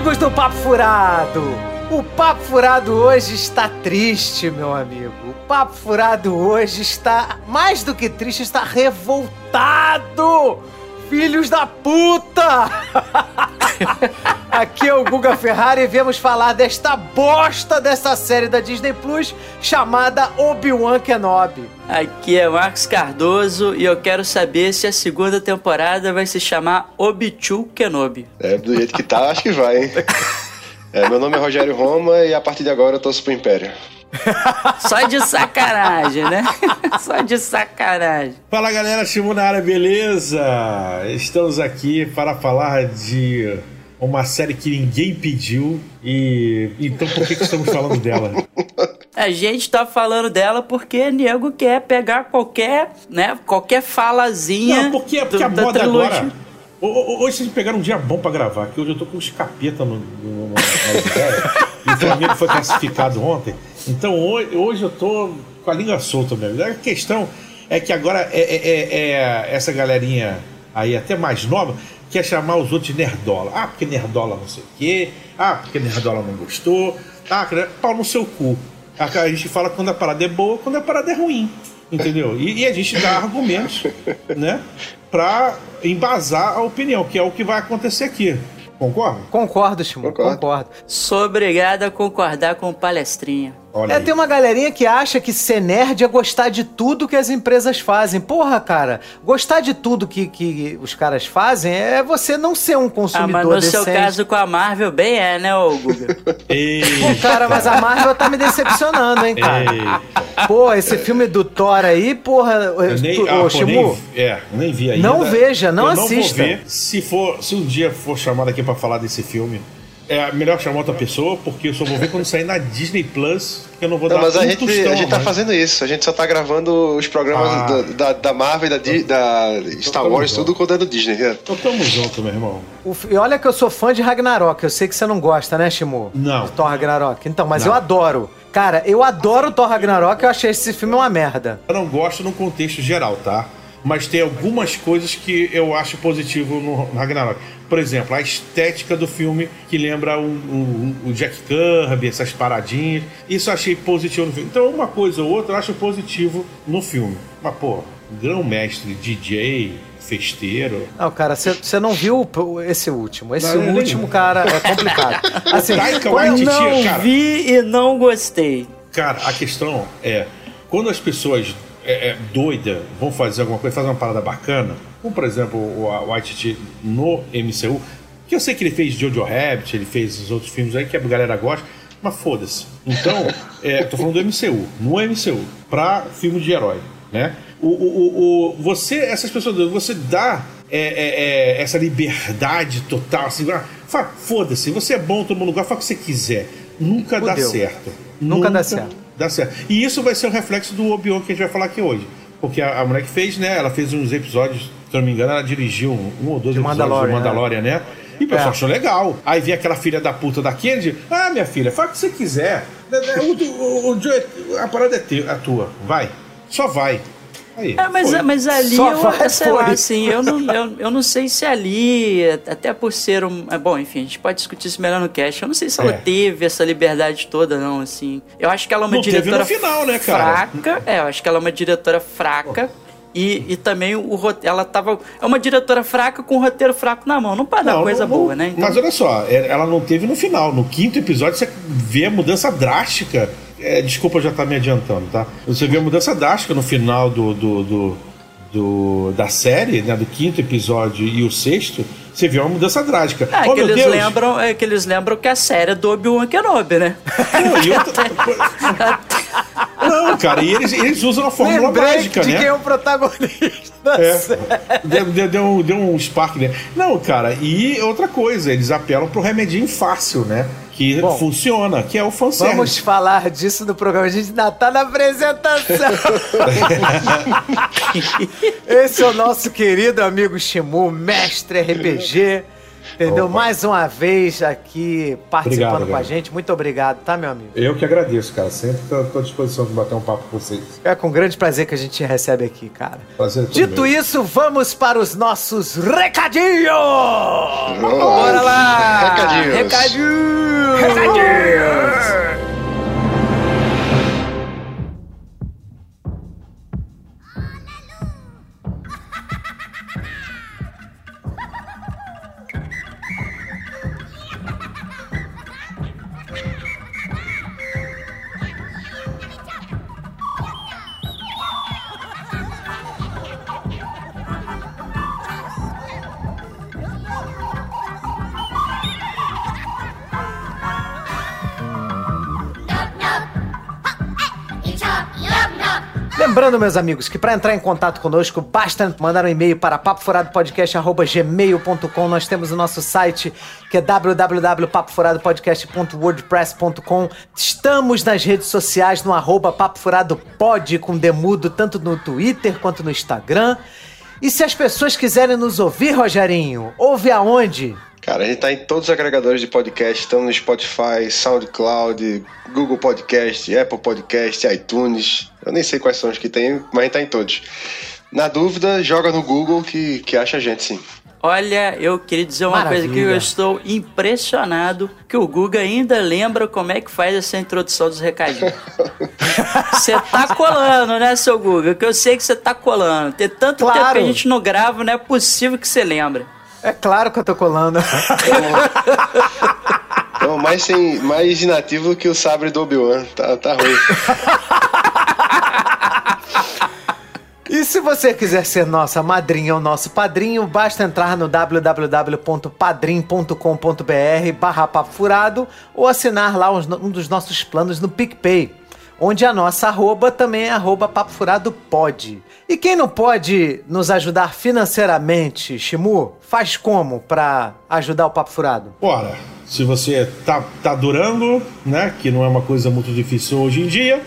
Amigos do Papo Furado, o Papo Furado hoje está triste, meu amigo. O Papo Furado hoje está mais do que triste, está revoltado. Filhos da puta! Aqui é o Guga Ferrari e viemos falar desta bosta dessa série da Disney Plus chamada Obi-Wan Kenobi. Aqui é Marcos Cardoso e eu quero saber se a segunda temporada vai se chamar Obi-Chu Kenobi. É, do jeito que tá, acho que vai, hein? É, meu nome é Rogério Roma e a partir de agora eu torço pro Império. Só de sacanagem, né? Só de sacanagem. Fala galera, Shimunara, beleza? Estamos aqui para falar de uma série que ninguém pediu e então por que, que estamos falando dela? A gente tá falando dela porque nego quer pegar qualquer, né, qualquer falazinha. Não, porque, porque do- a da moda trilogia. agora. Ho- ho- Hoje vocês pegaram um dia bom pra gravar, que hoje eu tô com os capeta no, no, no, ideias, e o Flamengo foi classificado ontem. Então hoje, hoje eu tô com a língua solta mesmo. A questão é que agora é, é- é- é essa galerinha aí, até mais nova, quer chamar os outros de nerdola. Ah, porque nerdola não sei o quê. Ah, porque nerdola não gostou. Ah, que- pau no seu cu. A gente fala quando a parada é boa, quando a parada é ruim. Entendeu? E, e a gente dá argumentos, né? Pra embasar a opinião, que é o que vai acontecer aqui. Concorda? Concordo, Shimu, Concordo. concordo. Sou obrigado a concordar com o palestrinha. Olha É, aí. tem uma galerinha que acha que ser nerd é gostar de tudo que as empresas fazem. Porra, cara, gostar de tudo que, que os caras fazem é você não ser um Ah, consumidor mas no seu decente. caso com a Marvel, bem é, né, ô Guga? Pô, cara, mas a Marvel tá me decepcionando, hein, cara. ei. Pô, esse filme do Thor aí, porra, Eu nem, tu- ah, ô, pô, Shimu, nem, é, eu nem vi ainda. Não veja, não eu Não assista. vou ver. Se, for, se um dia for chamado aqui pra falar desse filme, é melhor chamar outra pessoa, porque eu só vou ver quando sair na Disney Plus, porque eu não vou Não, dar mas a um gente, tostão a gente tá mais. fazendo isso. A gente só tá gravando os programas Ah. da, da Marvel e da, Di- da Star tamo Wars, junto. tudo quando é do Disney. né? Então tamo junto, meu irmão. o e olha que eu sou fã de Ragnarok, eu sei que você não gosta, né, Shimu? Não. De Thor Ragnarok. Então, mas Não. eu adoro. Cara, eu adoro Thor Ragnarok, eu achei esse filme uma merda. Eu não gosto no contexto geral, tá? Mas tem algumas coisas que eu acho positivo no Ragnarok. Por exemplo, a estética do filme que lembra o, o- o Jack Kirby, essas paradinhas. Isso eu achei positivo no filme. Então, uma coisa ou outra eu acho positivo no filme. Mas, pô, grão-mestre, DJ, festeiro. Não, cara, você não viu o- esse último. Esse Não, eu nem- último, cara, é complicado. Assim, Taika Eu não cara. vi e não gostei. Cara, a questão é, quando as pessoas é, é, doidas vão fazer alguma coisa, fazer uma parada bacana, como por exemplo o White no MCU, que eu sei que ele fez Jojo Rabbit, ele fez os outros filmes aí que a galera gosta, mas foda-se. Então, é, tô falando do MCU, no MCU, pra filme de herói, né? O, o, o, o- você, essas pessoas, você dá é, é, é, essa liberdade total, assim, ah, foda-se, você é bom, todo mundo gosta, fala o que você quiser. Nunca dá Fudeu. certo. Nunca dá certo. Dá certo. E isso vai ser o reflexo do Obi-Wan que a gente vai falar aqui hoje. Porque a, a mulher que fez, né? Ela fez uns episódios, se não me engano, ela dirigiu um, um ou dois De episódios Mandalorian, do Mandalorian, né? E o pessoal É. achou legal. Aí vem aquela filha da puta da Kennedy. Ah, minha filha, fala o que você quiser. O, o, o Joe- a parada é, teu, é tua. Vai. Só vai. Aí. É, mas, foi. mas ali, Só eu, vai, sei lá, assim, eu não, eu, eu não sei se ali, até por ser um. é, Bom, enfim, a gente pode discutir isso melhor no cast. Eu não sei se ela É. teve essa liberdade toda, não, assim. Eu acho que ela é uma Não teve diretora no final, né, cara? fraca. É, eu acho que ela é uma diretora fraca. E, e também o roteiro. Ela tava. É uma diretora fraca com o roteiro fraco na mão. Não para dar Não, coisa não- boa, né? Então, Mas olha só, é- ela não teve no final. No quinto episódio você vê a mudança drástica. É, desculpa já estar me adiantando, tá? Você vê a mudança drástica no final do, do, do- do- da série, né? Do quinto episódio e o sexto. Você vê uma mudança drástica. é, oh, que meu eles Deus! lembram, é que eles lembram que a série é do Obi-Wan Kenobi, né? Pô, e outra- Não, cara, e eles, eles usam a fórmula Lembrei mágica, de né? quem é o protagonista da É. série. Deu, deu, deu um, deu um spark né? Não, cara, e outra coisa, eles apelam pro remedinho fácil, né? Que Bom, funciona, que é o fanservice. Vamos falar disso no programa. A gente ainda tá na apresentação. Esse é o nosso querido amigo Shimu, mestre RPG. Entendeu? Opa. Mais uma vez aqui participando Obrigado, com a cara. gente. Muito obrigado, tá, meu amigo? Eu que agradeço, cara. Sempre estou à disposição de bater um papo com vocês. É com grande prazer que a gente te recebe aqui, cara. Prazer é Dito meu. isso, vamos para os nossos recadinhos! Bora lá! Recadinhos. Recadinhos! Recadinhos! Lembrando, meus amigos, que para entrar em contato conosco, basta mandar um e-mail para papofuradopodcast.gmail.com. Nós temos o nosso site, que é www.papofuradopodcast.wordpress.com. Estamos nas redes sociais, no arroba papofuradopod, com demudo, tanto no Twitter quanto no Instagram. E se as pessoas quiserem nos ouvir, Rogerinho, ouve aonde? Cara, a gente tá em todos os agregadores de podcast, estamos no Spotify, SoundCloud, Google Podcast, Apple Podcast, iTunes. Eu nem sei quais são os que tem, mas a gente tá em todos. Na dúvida, joga no Google que, que acha a gente sim. Olha, eu queria dizer uma coisa que Maravilha. eu estou impressionado que o Guga ainda lembra como é que faz essa introdução dos recadinhos. Você tá colando, né, seu Guga? Que eu sei que você tá colando. Tem tanto Claro. tempo que a gente não grava, não é possível que você lembra. É claro que eu tô colando. Então, mais, sem, mais inativo que o sabre do Obi-Wan. Tá, tá ruim. E se você quiser ser nossa madrinha ou nosso padrinho, basta entrar no www.padrim.com.br barra papo furado ou assinar lá um dos nossos planos no PicPay, onde a nossa arroba também é arroba papo furado pode. E quem não pode nos ajudar financeiramente, Shimu, faz como pra ajudar o papo furado? Ora, se você tá, tá durando, né? Que não é uma coisa muito difícil hoje em dia,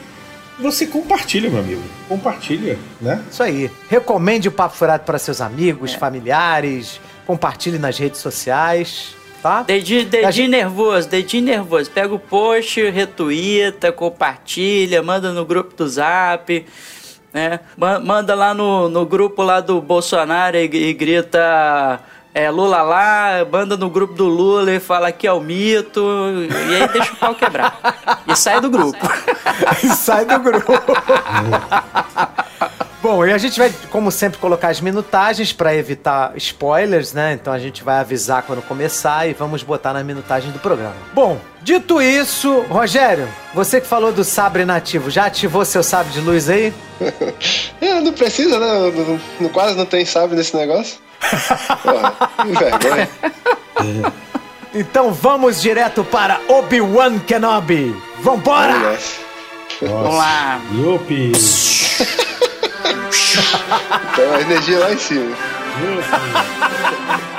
você compartilha, meu amigo. Compartilha, né? Isso aí. Recomende o Papo Furado para seus amigos, familiares, compartilhe nas redes sociais, tá? Dedinho, dedinho gente- nervoso, dedinho nervoso. Pega o post, retuita, compartilha, manda no grupo do Zap, né? Ma- Manda lá no, no grupo lá do Bolsonaro e, e grita é, Lula lá, manda no grupo do Lula e fala que é o mito, e aí deixa o pau quebrar. E sai do grupo. Sai do grupo. Bom, e a gente vai, como sempre, colocar as minutagens para evitar spoilers, né? Então a gente vai avisar quando começar e vamos botar na minutagem do programa. Bom, dito isso, Rogério, você que falou do sabre nativo, já ativou seu sabre de luz aí? É, não precisa, né? Quase não tem sabre nesse negócio. Porra, que vergonha. Então vamos direto para Obi-Wan Kenobi. Vambora! Vamos nessa. Vamos lá. Yupi! Então a energia lá em cima.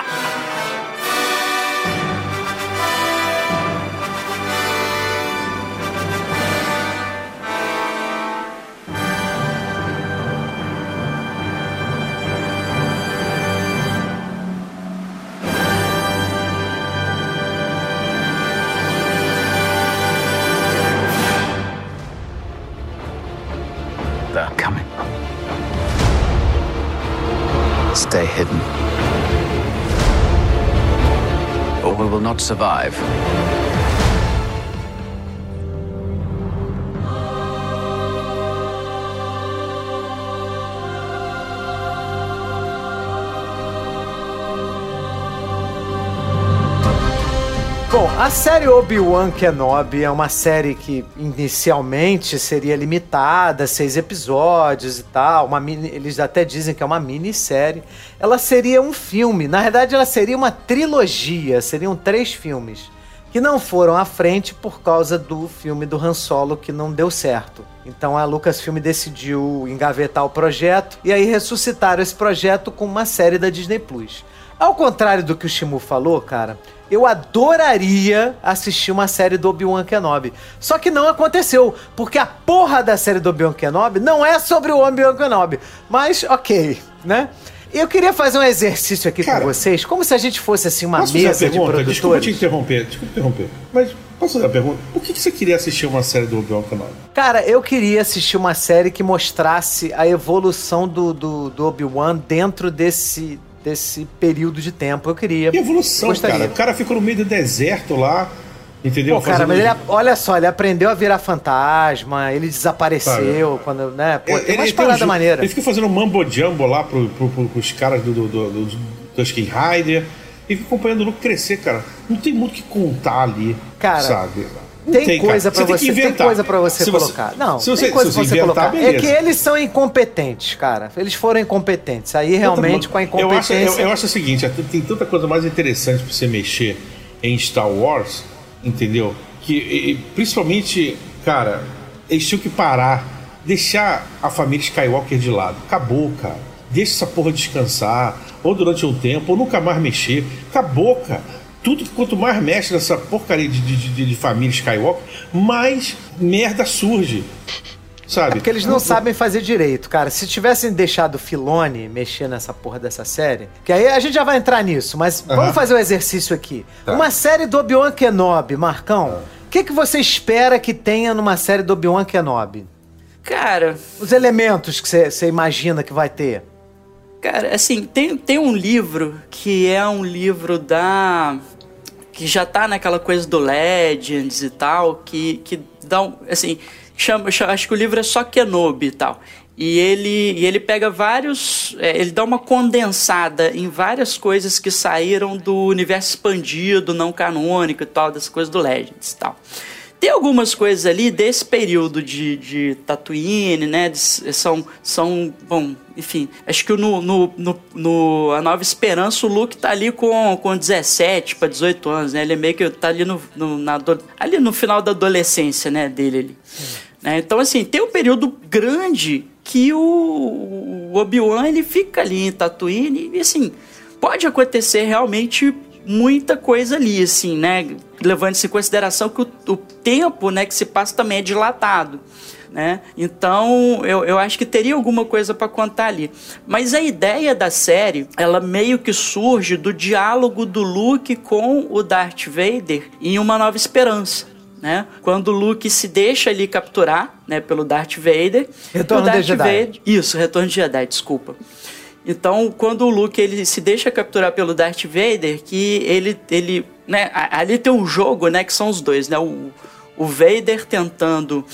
Stay hidden. Or we will not survive. Bom, a série Obi-Wan Kenobi é uma série que inicialmente seria limitada, seis episódios e tal. Uma mini, eles até dizem que é uma minissérie. Ela seria um filme. Na verdade, ela seria uma trilogia. Seriam três filmes. Que não foram à frente por causa do filme do Han Solo que não deu certo. Então a Lucasfilm decidiu engavetar o projeto e aí ressuscitaram esse projeto com uma série da Disney Plus. Ao contrário do que o Shimu falou, cara, eu adoraria assistir uma série do Obi-Wan Kenobi. Só que não aconteceu, porque a porra da série do Obi-Wan Kenobi não é sobre o Obi-Wan Kenobi. Mas, ok, né? Eu queria fazer um exercício aqui Cara, com vocês, como se a gente fosse assim uma Posso fazer mesa de pergunta? Desculpa te produtores. interromper, desculpa interromper. Mas posso fazer uma pergunta? Por que, que você queria assistir uma série do Obi-Wan Kenobi? Cara, eu queria assistir uma série que mostrasse a evolução do, do, do Obi-Wan dentro desse, desse período de tempo. Eu queria. Que evolução, Gostaria. cara. O cara ficou no meio do deserto lá, entendeu? Pô, cara, mas ele, olha só, ele aprendeu a virar fantasma, ele desapareceu quando, né? Pô, tem umas um paradas maneiras. Ele fica fazendo mambo jumbo lá pro, pro, pro, pros caras do, do, do, do, do Skin Rider. E fica acompanhando o Luke crescer, cara. Não tem muito o que contar ali, Cara, sabe? Não Tem, coisa tem você, que tem coisa para você Se colocar. Não, se você, tem coisa se pra você inventar, colocar. É beleza. que eles são incompetentes, cara. Eles foram incompetentes. Aí realmente com a Eu acho, incompetência. eu, eu acho o seguinte, tem tanta coisa mais interessante pra você mexer em Star Wars, entendeu? Que e, principalmente, cara, eles tinham que parar, deixar a família Skywalker de lado. Acabou, cara. Deixa essa porra descansar, ou durante um tempo, ou nunca mais mexer. Acabou, cara. Tudo quanto mais mexe nessa porcaria de, de, de- de família Skywalker, mais merda surge. Sabe? É porque eles não sabem fazer direito, cara. Se tivessem deixado o Filone mexer nessa porra dessa série, que aí a gente já vai entrar nisso, mas Aham. vamos fazer o exercício aqui. Tá. Uma série do Obi-Wan Kenobi, Marcão. O que, que você espera que tenha numa série do Obi-Wan Kenobi? Cara, Os elementos que você você imagina que vai ter. Cara, assim, tem, tem um livro que é um livro da. Que já tá naquela coisa do Legends e tal, que, que dá um. assim, chama, chama- acho que o livro é só Kenobi e tal. E ele, e ele pega vários. é, ele dá uma condensada em várias coisas que saíram do universo expandido, não canônico e tal, das coisas do Legends e tal. Tem algumas coisas ali desse período de, de Tatooine, né? de- são, são, bom, enfim, acho que no, no, no, no A Nova Esperança o Luke tá ali com, com 17 para 18 anos, né? Ele é meio que tá ali no, no, na ali no final da adolescência, né, dele ali. Né? Então, assim, tem um período grande que o, o Obi-Wan ele fica ali em Tatooine e, assim, pode acontecer realmente muita coisa ali, assim, né? Levando-se em consideração que o, o tempo né, que se passa também é dilatado. Né? Então, eu, eu acho que teria alguma coisa para contar ali. Mas a ideia da série, ela meio que surge do diálogo do Luke com o Darth Vader em Uma Nova Esperança. Né? Quando o Luke se deixa ali capturar né, pelo Darth Vader. Retorno o Darth de Jedi. Vader, isso, Retorno de Jedi, desculpa. Então, quando o Luke ele se deixa capturar pelo Darth Vader, que ele, ele né, ali tem um jogo, né, que são os dois, né, o, o Vader tentando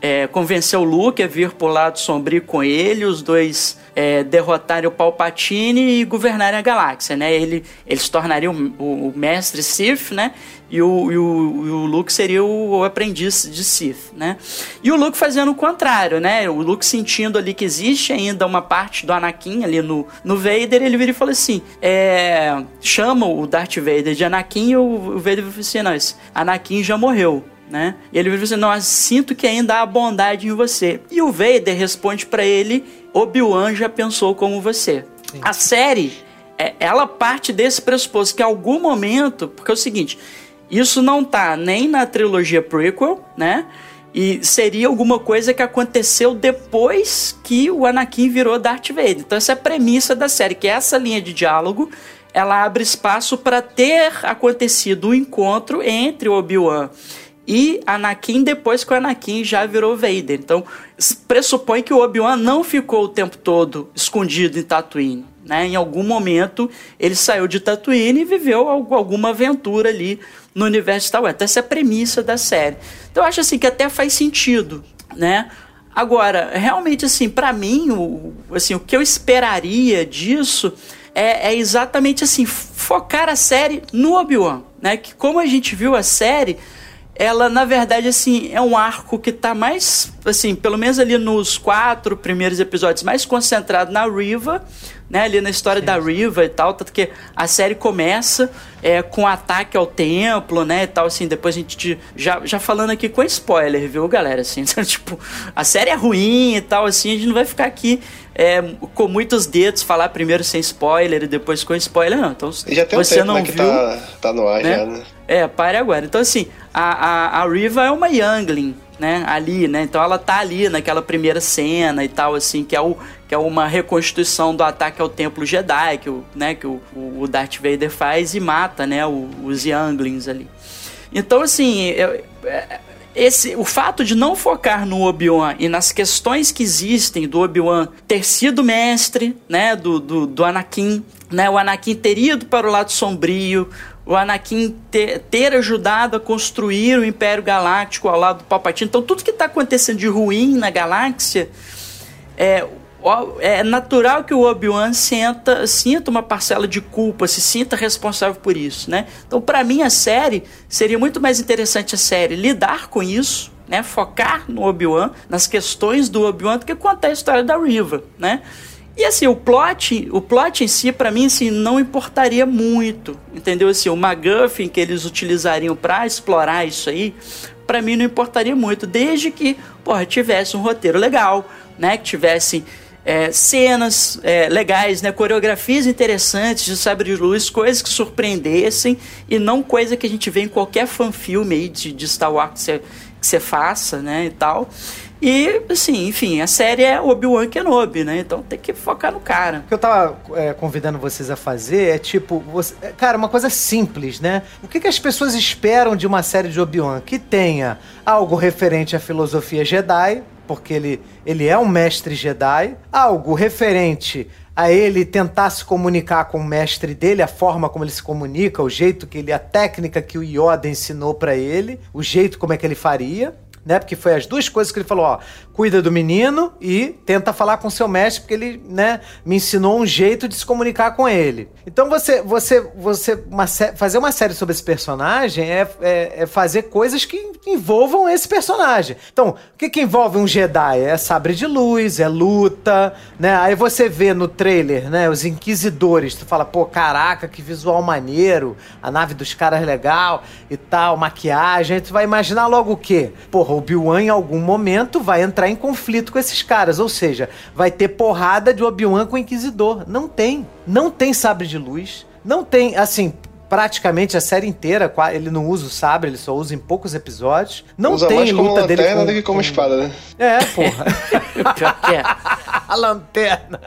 é, convencer o Luke a vir pro lado sombrio com ele, os dois é, derrotarem o Palpatine e governarem a galáxia, né? Ele, ele se tornaria o, o- o mestre Sith, né? E o, e o, e o Luke seria o, o aprendiz de Sith, né? E o Luke fazendo o contrário, né? O Luke sentindo ali que existe ainda uma parte do Anakin ali no, no Vader, ele vira e fala assim, é, chama o Darth Vader de Anakin e o, o Vader fala assim, não, esse Anakin já morreu, né? E ele vira assim, não, eu sinto que ainda há bondade em você. E o Vader responde pra ele, Obi-Wan já pensou como você. A série, é, ela parte desse pressuposto que em algum momento, porque é o seguinte, isso não tá nem na trilogia prequel, né? E seria alguma coisa que aconteceu depois que o Anakin virou Darth Vader. Então essa é a premissa da série, que essa linha de diálogo, ela abre espaço para ter acontecido o encontro entre Obi-Wan e Anakin depois que o Anakin já virou Vader. Então, pressupõe que o Obi-Wan não ficou o tempo todo escondido em Tatooine. Né? Em algum momento, ele saiu de Tatooine e viveu algu- alguma aventura ali no universo Star Wars. Essa é a premissa da série. Então, eu acho assim que até faz sentido, né? Agora, realmente, assim, pra mim, o, assim, o que eu esperaria disso é, é exatamente assim, focar a série no Obi-Wan, né? Que como a gente viu a série, ela na verdade assim é um arco que tá mais assim pelo menos ali nos quatro primeiros episódios mais concentrado na Riva né ali na história da Riva e tal tanto que a série começa é, com ataque ao templo né e tal assim depois a gente já, já falando aqui com spoiler viu galera assim então, tipo a série é ruim e tal assim a gente não vai ficar aqui é, com muitos dedos falar primeiro sem spoiler e depois com spoiler não então E já tem um você tempo não né, que viu tá, tá no ar né? já, né? É, pare agora. Então, assim, a, a, a Riva é uma Youngling, né, ali, né? Então ela tá ali naquela primeira cena e tal, assim, que é, o, que é uma reconstituição do ataque ao Templo Jedi, que o, né, que o, o Darth Vader faz e mata, né, os Younglings ali. Então, assim, é, esse, o fato de não focar no Obi-Wan e nas questões que existem do Obi-Wan ter sido mestre, né, do, do, do Anakin, né, o Anakin ter ido para o lado sombrio, o Anakin ter, ter, ajudado a construir o Império Galáctico ao lado do Palpatine. Então, tudo que está acontecendo de ruim na galáxia, é, é natural que o Obi-Wan sinta, sinta uma parcela de culpa, se sinta responsável por isso, né? Então, para mim, a série seria muito mais interessante a série lidar com isso, né? Focar no Obi-Wan, nas questões do Obi-Wan, do que contar a história da Riva, né? E assim, o plot, o plot em si, para mim, assim, não importaria muito, entendeu? Assim, o MacGuffin que eles utilizariam para explorar isso aí, para mim não importaria muito, desde que, porra, tivesse um roteiro legal, né? Que tivesse é, cenas é, legais, né? coreografias interessantes de sabre de luz, coisas que surpreendessem e não coisa que a gente vê em qualquer fanfilme aí de, de Star Wars que você, faça, né, e tal. E, assim, enfim, a série é Obi-Wan Kenobi, né? Então tem que focar no cara. O que eu tava é, convidando vocês a fazer é tipo, você, é, cara, uma coisa simples, né? O que, que as pessoas esperam de uma série de Obi-Wan? Que tenha algo referente à filosofia Jedi, porque ele, ele é um mestre Jedi, algo referente a ele tentar se comunicar com o mestre dele, a forma como ele se comunica, o jeito que ele, a técnica que o Yoda ensinou para ele, o jeito como é que ele faria né? Porque foi as duas coisas que ele falou, ó, cuida do menino e tenta falar com seu mestre, porque ele, né, me ensinou um jeito de se comunicar com ele. Então você, você, você uma fazer uma série sobre esse personagem é, é, é, fazer coisas que envolvam esse personagem. Então, o que, que envolve um Jedi? É sabre de luz, é luta, né? Aí você vê no trailer, né, os inquisidores, tu fala, pô, caraca, que visual maneiro, a nave dos caras legal e tal, maquiagem, aí tu vai imaginar logo o quê? Porra, Obi-Wan em algum momento vai entrar em conflito com esses caras. Ou seja, vai ter porrada de Obi-Wan com o Inquisidor. Não tem. Não tem sabre de luz. Não tem, assim, praticamente a série inteira, ele não usa o sabre, ele só usa em poucos episódios. Não usa tem mais luta como dele lanterna com, do que como com... espada, né? É, porra. Pior que é. a lanterna.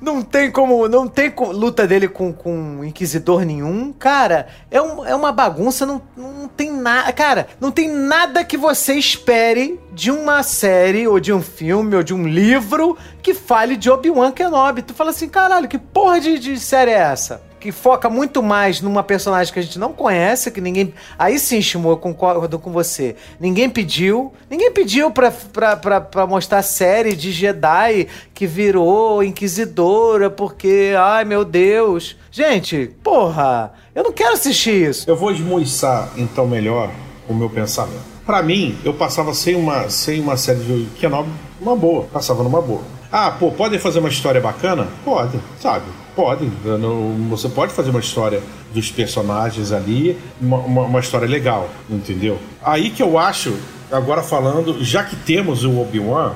Não tem como. Não tem luta dele com, com inquisidor nenhum. Cara, é, um, é uma bagunça, não, não tem nada. Cara, não tem nada que você espere de uma série, ou de um filme, ou de um livro que fale de Obi-Wan Kenobi. Tu fala assim, caralho, que porra de, de série é essa? Que foca muito mais numa personagem que a gente não conhece, que ninguém. Aí sim, Shimo, eu concordo com você. Ninguém pediu. Ninguém pediu pra, pra, pra, pra mostrar série de Jedi que virou Inquisidora, porque. Ai meu Deus. Gente, porra, eu não quero assistir isso. Eu vou esmoiçar então melhor o meu pensamento. Para mim, eu passava sem uma, sem uma série de Kenobi, uma boa. Passava numa boa. Ah, pô, podem fazer uma história bacana? Pode, sabe? Pode. Você pode fazer uma história dos personagens ali, uma, uma, uma, história legal, entendeu? Aí que eu acho, agora falando, já que temos o Obi-Wan,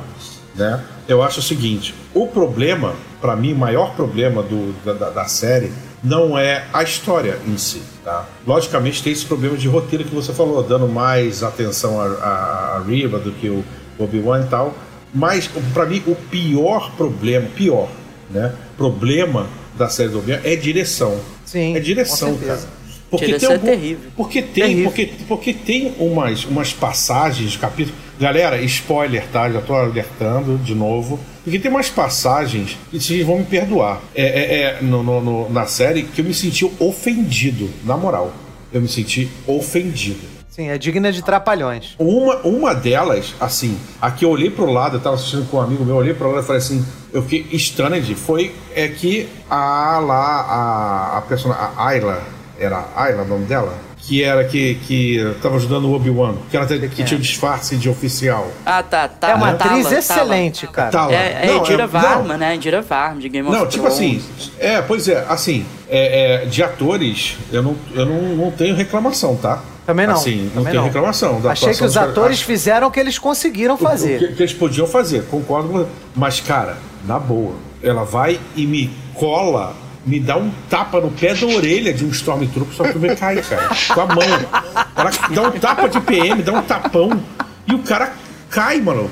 né? Eu acho o seguinte: o problema, para mim, o maior problema do, da, da, série não é a história em si, tá? Logicamente tem esse problema de roteiro que você falou, dando mais atenção a, a, a Riva do que o Obi-Wan e tal. Mas, para mim, o pior problema, pior, né? Problema da série do Obi-Wan é direção. Sim. É direção, cara. Porque direção tem algum, é terrível. Porque tem, terrível. Porque, porque tem umas, umas passagens, capítulos. Galera, spoiler, tá? Já tô alertando de novo. Porque tem umas passagens que vocês vão me perdoar. É, é, é no, no, no, na série que eu me senti ofendido, na moral. Eu me senti ofendido. Sim, é digna de trapalhões. Uma, uma delas, assim, a que eu olhei pro lado, eu tava assistindo com um amigo meu, eu olhei pro lado e falei assim, eu fiquei estranho, foi é que a lá, a, a personagem, a Ayla, era Ayla o nome dela? que era que, que tava ajudando o Obi-Wan, que ela que tinha um disfarce de oficial. Ah, tá, tá. É uma atriz tala, excelente, tala. cara. Tala. É, é não, Indira é, Varma, não. né? Indira Varma, de Game of Thrones. Não, tipo assim, é, pois é, assim, é, é, de atores, eu, não, eu não, não tenho reclamação, tá? Também não. Assim, não tem reclamação. Da Achei que os atores fizeram o que eles conseguiram fazer. O, que, que, eles podiam fazer, concordo. Mas, cara, na boa, ela vai e me cola, me dá um tapa no pé da orelha de um Stormtrooper só eu me cair, cara. Com a mão. Ela dá um tapa de PM, dá um tapão e o cara cai, mano.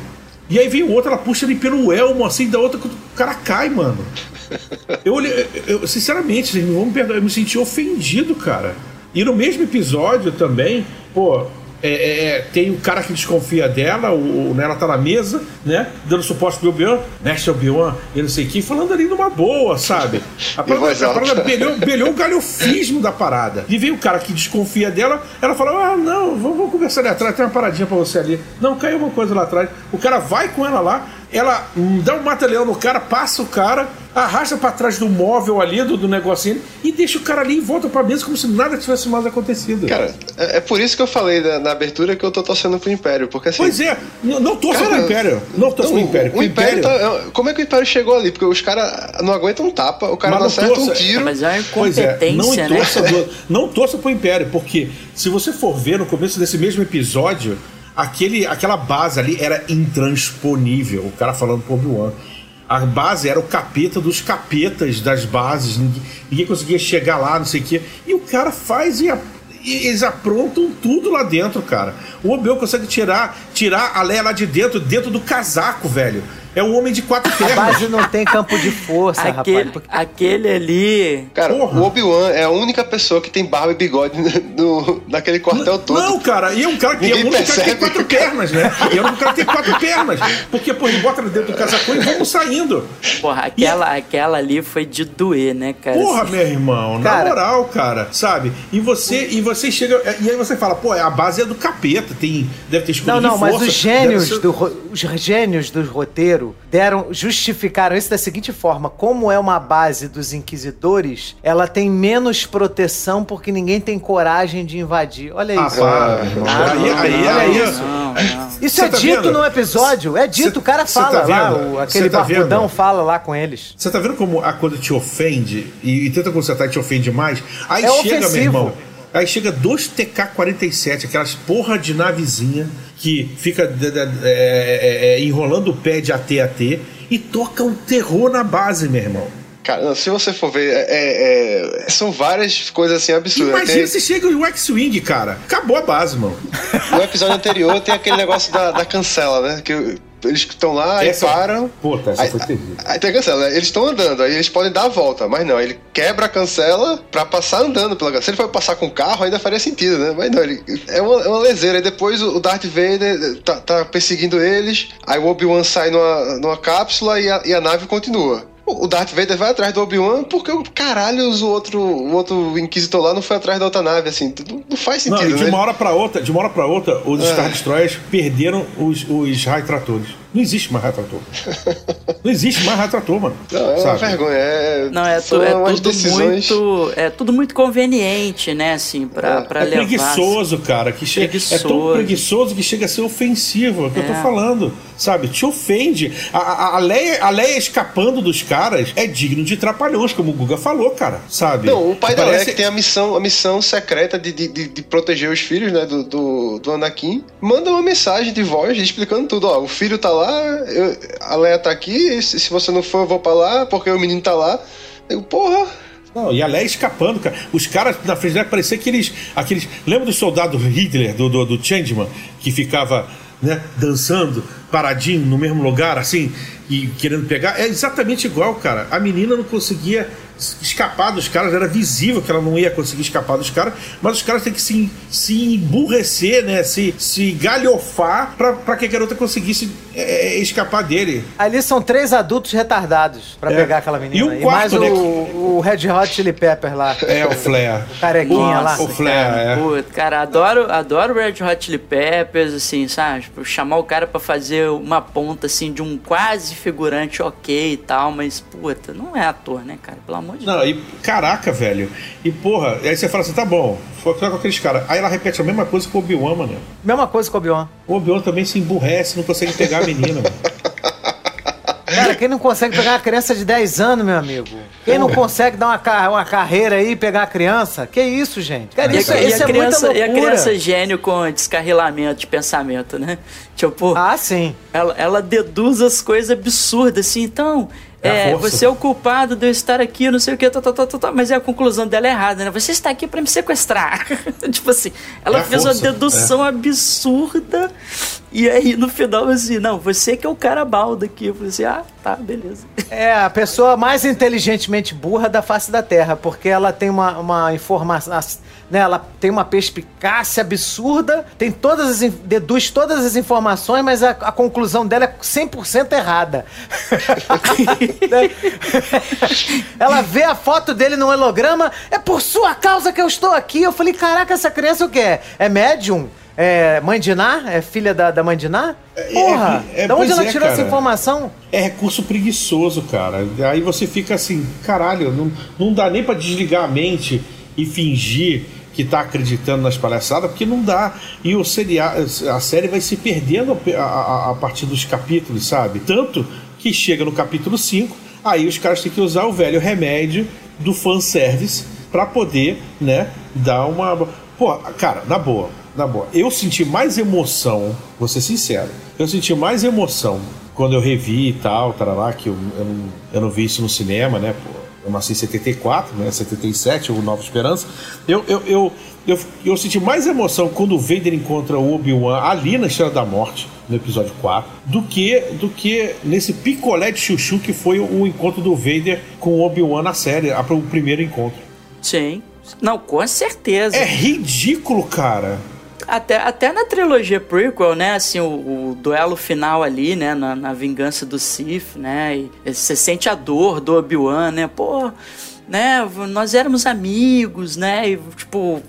E aí vem o outro, ela puxa ele pelo elmo, assim, da outra, o cara cai, mano. Eu olhei, eu, sinceramente, vocês me vão me perdoar, eu me senti ofendido, cara. E no mesmo episódio também, pô, é, é, é, tem o cara que desconfia dela, o, o né, ela tá na mesa, né? Dando suporte pro Obi-Wan, mestre Obi-Wan, e não sei o que, falando ali numa boa, sabe? A parada, a parada belhou, belhou o galhofismo da parada. E vem o cara que desconfia dela, ela fala: Ah, não, vamos, vamos conversar ali atrás, tem uma paradinha pra você ali. Não, caiu uma coisa lá atrás. O cara vai com ela lá, ela dá um mata-leão no cara, passa o cara, arrasta para trás do móvel ali, do, do negocinho, e deixa o cara ali e volta pra mesa como se nada tivesse mais acontecido. Cara, é, é por isso que eu falei na, na, abertura que eu tô torcendo pro Império, porque assim... Pois é, não, não torça cara, pro Império, não torça pro Império. O, o Império, Império tá, é, como é que o Império chegou ali? Porque os caras não aguentam um tapa, o cara não acerta torça, um tiro... Mas é incompetência, é, não né? Torça do, não torça pro Império, porque se você for ver no começo desse mesmo episódio aquele, aquela base ali era intransponível. O cara falando pro Obi-Wan. A base era o capeta dos capetas das bases. Ninguém, ninguém conseguia chegar lá, não sei o quê. E o cara faz e, a, e eles aprontam tudo lá dentro, cara. O Obi-Wan consegue tirar, tirar a Leia lá de dentro, dentro do casaco, velho. É um homem de quatro pernas. A base não tem campo de força, aquele, rapaz. Aquele ali. Cara, Porra. o Obi-Wan é a única pessoa que tem barba e bigode no, naquele quartel não, todo. Não, cara, e é um cara que, é um cara que tem quatro pernas, né? E é um cara que tem quatro pernas. Porque, pô, ele bota dentro do casacão e vamos saindo. Porra, aquela, e... aquela ali foi de doer, né, cara? Porra, meu irmão, cara... na moral, cara, sabe? E você, e você chega. E aí você fala, pô, a base é do capeta, tem, deve ter escudo Não, não, mas os gênios, ser... do, os gênios do deram, justificaram isso da seguinte forma: como é uma base dos inquisidores, ela tem menos proteção porque ninguém tem coragem de invadir. Olha ah, isso. Ah, aí, aí, aí, isso. Isso é tá dito vendo? no episódio. É dito, cê, o cara fala tá lá, o, aquele tá barbudão fala lá com eles. Você tá vendo como a coisa te ofende e, e tenta consertar e te ofende mais? Aí é chega, ofensivo. meu irmão. Aí chega dois TK-47, aquelas porra de navezinha que fica é, é, é, enrolando o pé de AT a T e toca um terror na base, meu irmão. Cara, se você for ver, é, é, são várias coisas assim absurdas. Imagina tem... se chega o X-Wing, cara. Acabou a base, mano. No episódio anterior tem aquele negócio da, da cancela, né? Que eles estão lá e param. Puta, essa aí, foi terrível. Aí tem a cancela, né? Eles estão andando, aí eles podem dar a volta, mas não, ele quebra a cancela pra passar andando pela cancela. Se ele for passar com o carro, ainda faria sentido, né? Mas não, ele é uma, é uma leseira. Aí depois o Darth Vader tá, tá perseguindo eles, aí o Obi-Wan sai numa, numa cápsula e a, e a nave continua. O Darth Vader vai atrás do Obi-Wan porque o caralho o outro, o outro Inquisitor lá não foi atrás da outra nave, assim. Não, não faz sentido, não, de né? uma hora pra outra, de uma hora pra outra, os é. Star Destroyers perderam os, os High Tratores. Não existe mais retrator. não existe mais retrator, mano. Não, é sabe? uma vergonha. É, não, é, tu, é tudo decisões... muito. É tudo muito conveniente, né, assim, pra, é. pra é levar. É preguiçoso, cara. Que chega, preguiçoso. É tão preguiçoso que chega a ser ofensivo. É o que é. eu tô é. falando. Sabe? Te ofende. A, a, a, Leia, a Leia escapando dos caras é digno de trapalhões, como o Guga falou, cara. Sabe? Não, o pai Parece... da Leia que tem a missão, a missão secreta de, de, de, de proteger os filhos, né, do, do, do Anakin, manda uma mensagem de voz explicando tudo. Ó, o filho tá lá, eu, a Leia tá aqui, se você não for, eu vou pra lá, porque o menino tá lá. Eu, porra. Não, e a Leia escapando, cara. Os caras na frente dela parecia aqueles. aqueles lembra do soldado Hitler, do, do, do Changeman, que ficava né, dançando, paradinho no mesmo lugar, assim, e querendo pegar? É exatamente igual, cara. A menina não conseguia escapar dos caras, era visível que ela não ia conseguir escapar dos caras, mas os caras têm que se, se emburrecer, né? Se, se galhofar pra, pra que a garota conseguisse é, é escapar dele. Ali são três adultos retardados pra é. pegar aquela menina. E, um quarto, e mais né? o, o Red Hot Chili Pepper lá. É, o Flair. O carequinha Nossa, lá. O Flair, cara, é. Puta, cara, adoro, adoro Red Hot Chili Peppers, assim, sabe? Tipo, chamar o cara pra fazer uma ponta, assim, de um quase figurante ok e tal, mas, puta, não é ator, né, cara? Pelo amor amor de Não, Deus. e caraca, velho. E porra, aí você fala assim, tá bom, foi com aqueles caras. Aí ela repete a mesma coisa com o Obi-Wan, mano. Mesma coisa com o Obi-Wan. O Obi-Wan também se emburrece, não consegue pegar a menina, mano. Cara, quem não consegue pegar uma criança de 10 anos, meu amigo? Quem não consegue dar uma, uma carreira aí e pegar a criança? Que isso, gente? Cara, e isso, a, isso e a é criança, muita E a criança gênio com descarrilamento de pensamento, né? Tipo, ah, sim. Ela, ela deduz as coisas absurdas, assim, então É É, você é o culpado de eu estar aqui, não sei o que, tá, tá, tá, tá, tá, mas a conclusão dela é errada, né? Você está aqui pra me sequestrar. tipo assim, ela É fez força, uma dedução absurda e aí no final assim, não, você que é o cara baldo aqui. Eu falei assim, ah, tá, beleza. É a pessoa mais inteligentemente burra da face da Terra, porque ela tem uma, uma informação. Né, ela tem uma perspicácia absurda, tem todas as, deduz todas as informações, mas a, a conclusão dela é 100% errada. Né? ela vê a foto dele no holograma, é por sua causa que eu estou aqui. Eu falei, caraca, essa criança o quê? É médium? É mãe de Ná? É filha da, da mãe de Ná? Porra! é, é, da onde ela é, tirou essa cara. informação? É recurso preguiçoso, cara. Aí você fica assim, caralho, não, não dá nem pra desligar a mente e fingir que tá acreditando nas palhaçadas, porque não dá. E o seria, a série vai se perdendo a, a- a partir dos capítulos, sabe? Tanto que chega no capítulo 5, aí os caras têm que usar o velho remédio do fanservice pra poder, né, dar uma. Pô, cara, na boa, na boa. Eu senti mais emoção, vou ser sincero, eu senti mais emoção quando eu revi e tal, tarará, que eu, eu, não, eu não vi isso no cinema, né, pô. Eu nasci em 74, né? 77, o Nova Esperança. Eu, eu, eu, eu, eu senti mais emoção quando o Vader encontra o Obi-Wan ali na Estrela da Morte, no episódio 4, do que, do que nesse picolé de chuchu que foi o encontro do Vader com o Obi-Wan na série, a- o primeiro encontro. Sim. Não, com certeza. É ridículo, cara. Até, até na trilogia prequel, né, assim, o, o duelo final ali, né, na, na vingança do Sith, né, e você sente a dor do Obi-Wan, né, pô, né, nós éramos amigos, né, e, tipo,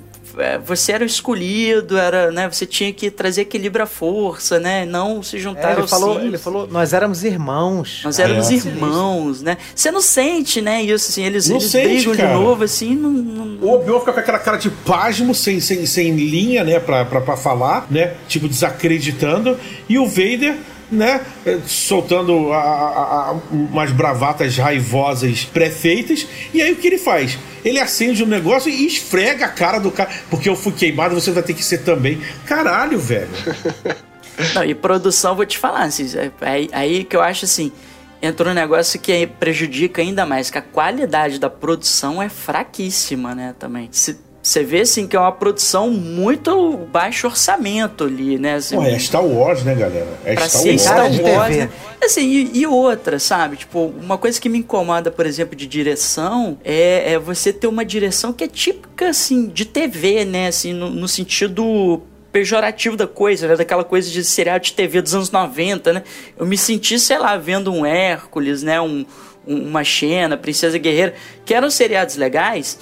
você era o escolhido, era, né, você tinha que trazer equilíbrio à força, né, não se juntar É, ele, aos falou, ele falou, nós éramos irmãos. Nós éramos É. irmãos, né? Você não sente, né? Isso, assim, eles, Não eles sente, brigam cara. de novo, assim, não, não, O Obi-Wan fica com aquela cara de pasmo, sem, sem, sem linha, né, pra, pra, pra falar, né, tipo, desacreditando, e o Vader, né, eh, soltando a, a- a- umas bravatas raivosas pré-feitas, e aí o que ele faz? Ele acende um negócio e esfrega a cara do cara, porque eu fui queimado, você vai ter que ser também. Caralho, velho. Não, e produção, vou te falar, assim, é aí, aí que eu acho assim, entrou um negócio que prejudica ainda mais, que a qualidade da produção é fraquíssima, né, também. Você vê, assim, que é uma produção muito baixo orçamento ali, né? Assim, Pô, é Star Wars, né, galera? É pra Star ser Wars. Star Cara de Wars, né? Assim, e, e outra, sabe? Tipo, uma coisa que me incomoda, por exemplo, de direção é, é você ter uma direção que é típica, assim, de TV, né? Assim, no, no sentido pejorativo da coisa, né? Daquela coisa de seriado de TV dos anos 90, né? Eu me senti, sei lá, vendo um Hércules, né? Um, um- uma Xena, Princesa Guerreira, que eram seriados legais,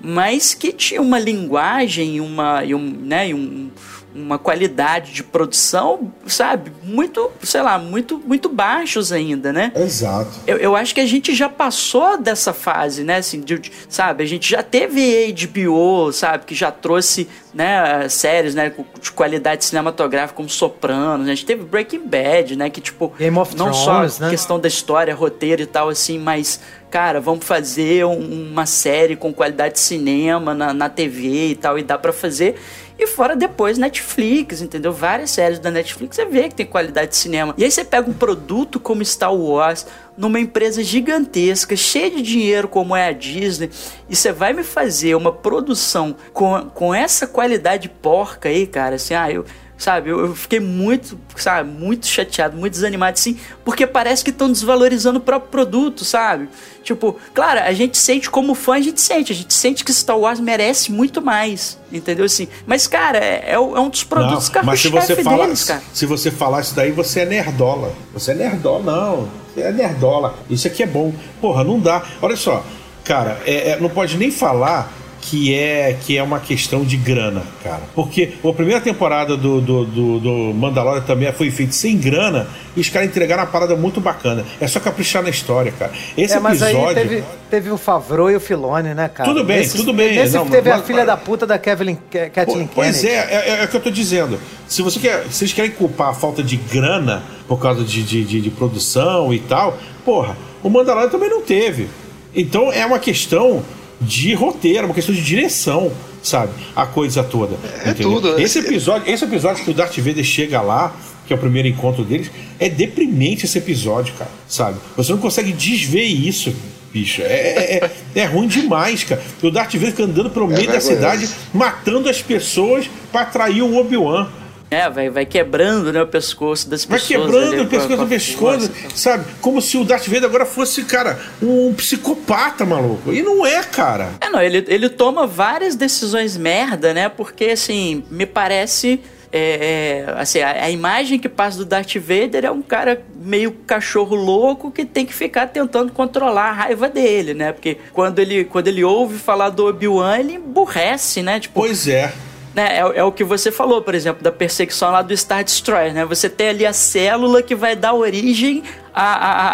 mas que tinha uma linguagem uma, e um, né? Um, uma qualidade de produção, sabe, muito, sei lá, muito, muito baixos ainda, né? Exato. Eu, eu acho que a gente já passou dessa fase, né? Assim, de- de- sabe, a gente já teve HBO, sabe, que já trouxe, né, séries, né, de qualidade cinematográfica como Sopranos, né? A gente teve Breaking Bad, né, que tipo, Game of não Thrones, só né? questão da história, roteiro e tal assim, mas cara, vamos fazer um- uma série com qualidade de cinema na, na TV e tal, e dá pra fazer. E fora depois Netflix, entendeu? Várias séries da Netflix você vê que tem qualidade de cinema. E aí você pega um produto como Star Wars, numa empresa gigantesca, cheia de dinheiro como é a Disney, e você vai me fazer uma produção com, com essa qualidade porca aí, cara, assim, ah, eu. Sabe, eu, eu fiquei muito, sabe, muito chateado, muito desanimado, assim, porque parece que estão desvalorizando o próprio produto, sabe? Tipo, claro, a gente sente como fã, a gente sente, a gente sente que Star Wars merece muito mais, entendeu? Assim, mas, cara, é, é um dos produtos Não, mas se você fala, deles, cara. se você falar isso daí, você é nerdola. Você é nerdola, não. Você é nerdola. Isso aqui é bom. Porra, não dá. Olha só, cara, é- é- não pode nem falar que é que é uma questão de grana, cara. Porque a primeira temporada do, do, do, do Mandalorian também foi feita sem grana e os caras entregaram uma parada muito bacana. É só caprichar na história, cara. Esse É, mas episódio. aí teve, teve o Favreau e o Filone, né, cara? Tudo bem, tudo bem. Nesse Não, teve a mas- filha da puta da Kevin, Ke- Kathleen Pois Kennedy. é, é, é o que eu tô dizendo. Se você quer, se vocês querem culpar a falta de grana por causa de, de, de- de produção e tal, porra, o Mandalorian também não teve. Então é uma questão de roteiro, uma questão de direção, sabe? A coisa toda. É tudo, né? Esse episódio, esse episódio que o Darth Vader chega lá, que é o primeiro encontro deles. É deprimente esse episódio, cara, sabe? Você não consegue desver isso, bicho. É, é, é, é ruim demais, cara. O Darth Vader fica andando pelo meio da cidade, matando as pessoas pra atrair o Obi-Wan. É, vai, vai quebrando né, o pescoço das Vai pessoas. quebrando ali o pescoço do pescoço, força. sabe? Como se o Darth Vader agora fosse, cara, um psicopata, maluco. E não é, cara. É, não, ele, ele toma várias decisões merda, né? Porque, assim, me parece. é, é, assim, a, a imagem que passa do Darth Vader é um cara meio cachorro louco que tem que ficar tentando controlar a raiva dele, né? Porque quando ele, quando ele ouve falar do Obi-Wan, ele emburrece, né? Tipo, Pois é. Né, é, é o que você falou, por exemplo, da perseguição lá do Star Destroyer, né? Você tem ali a célula que vai dar origem à,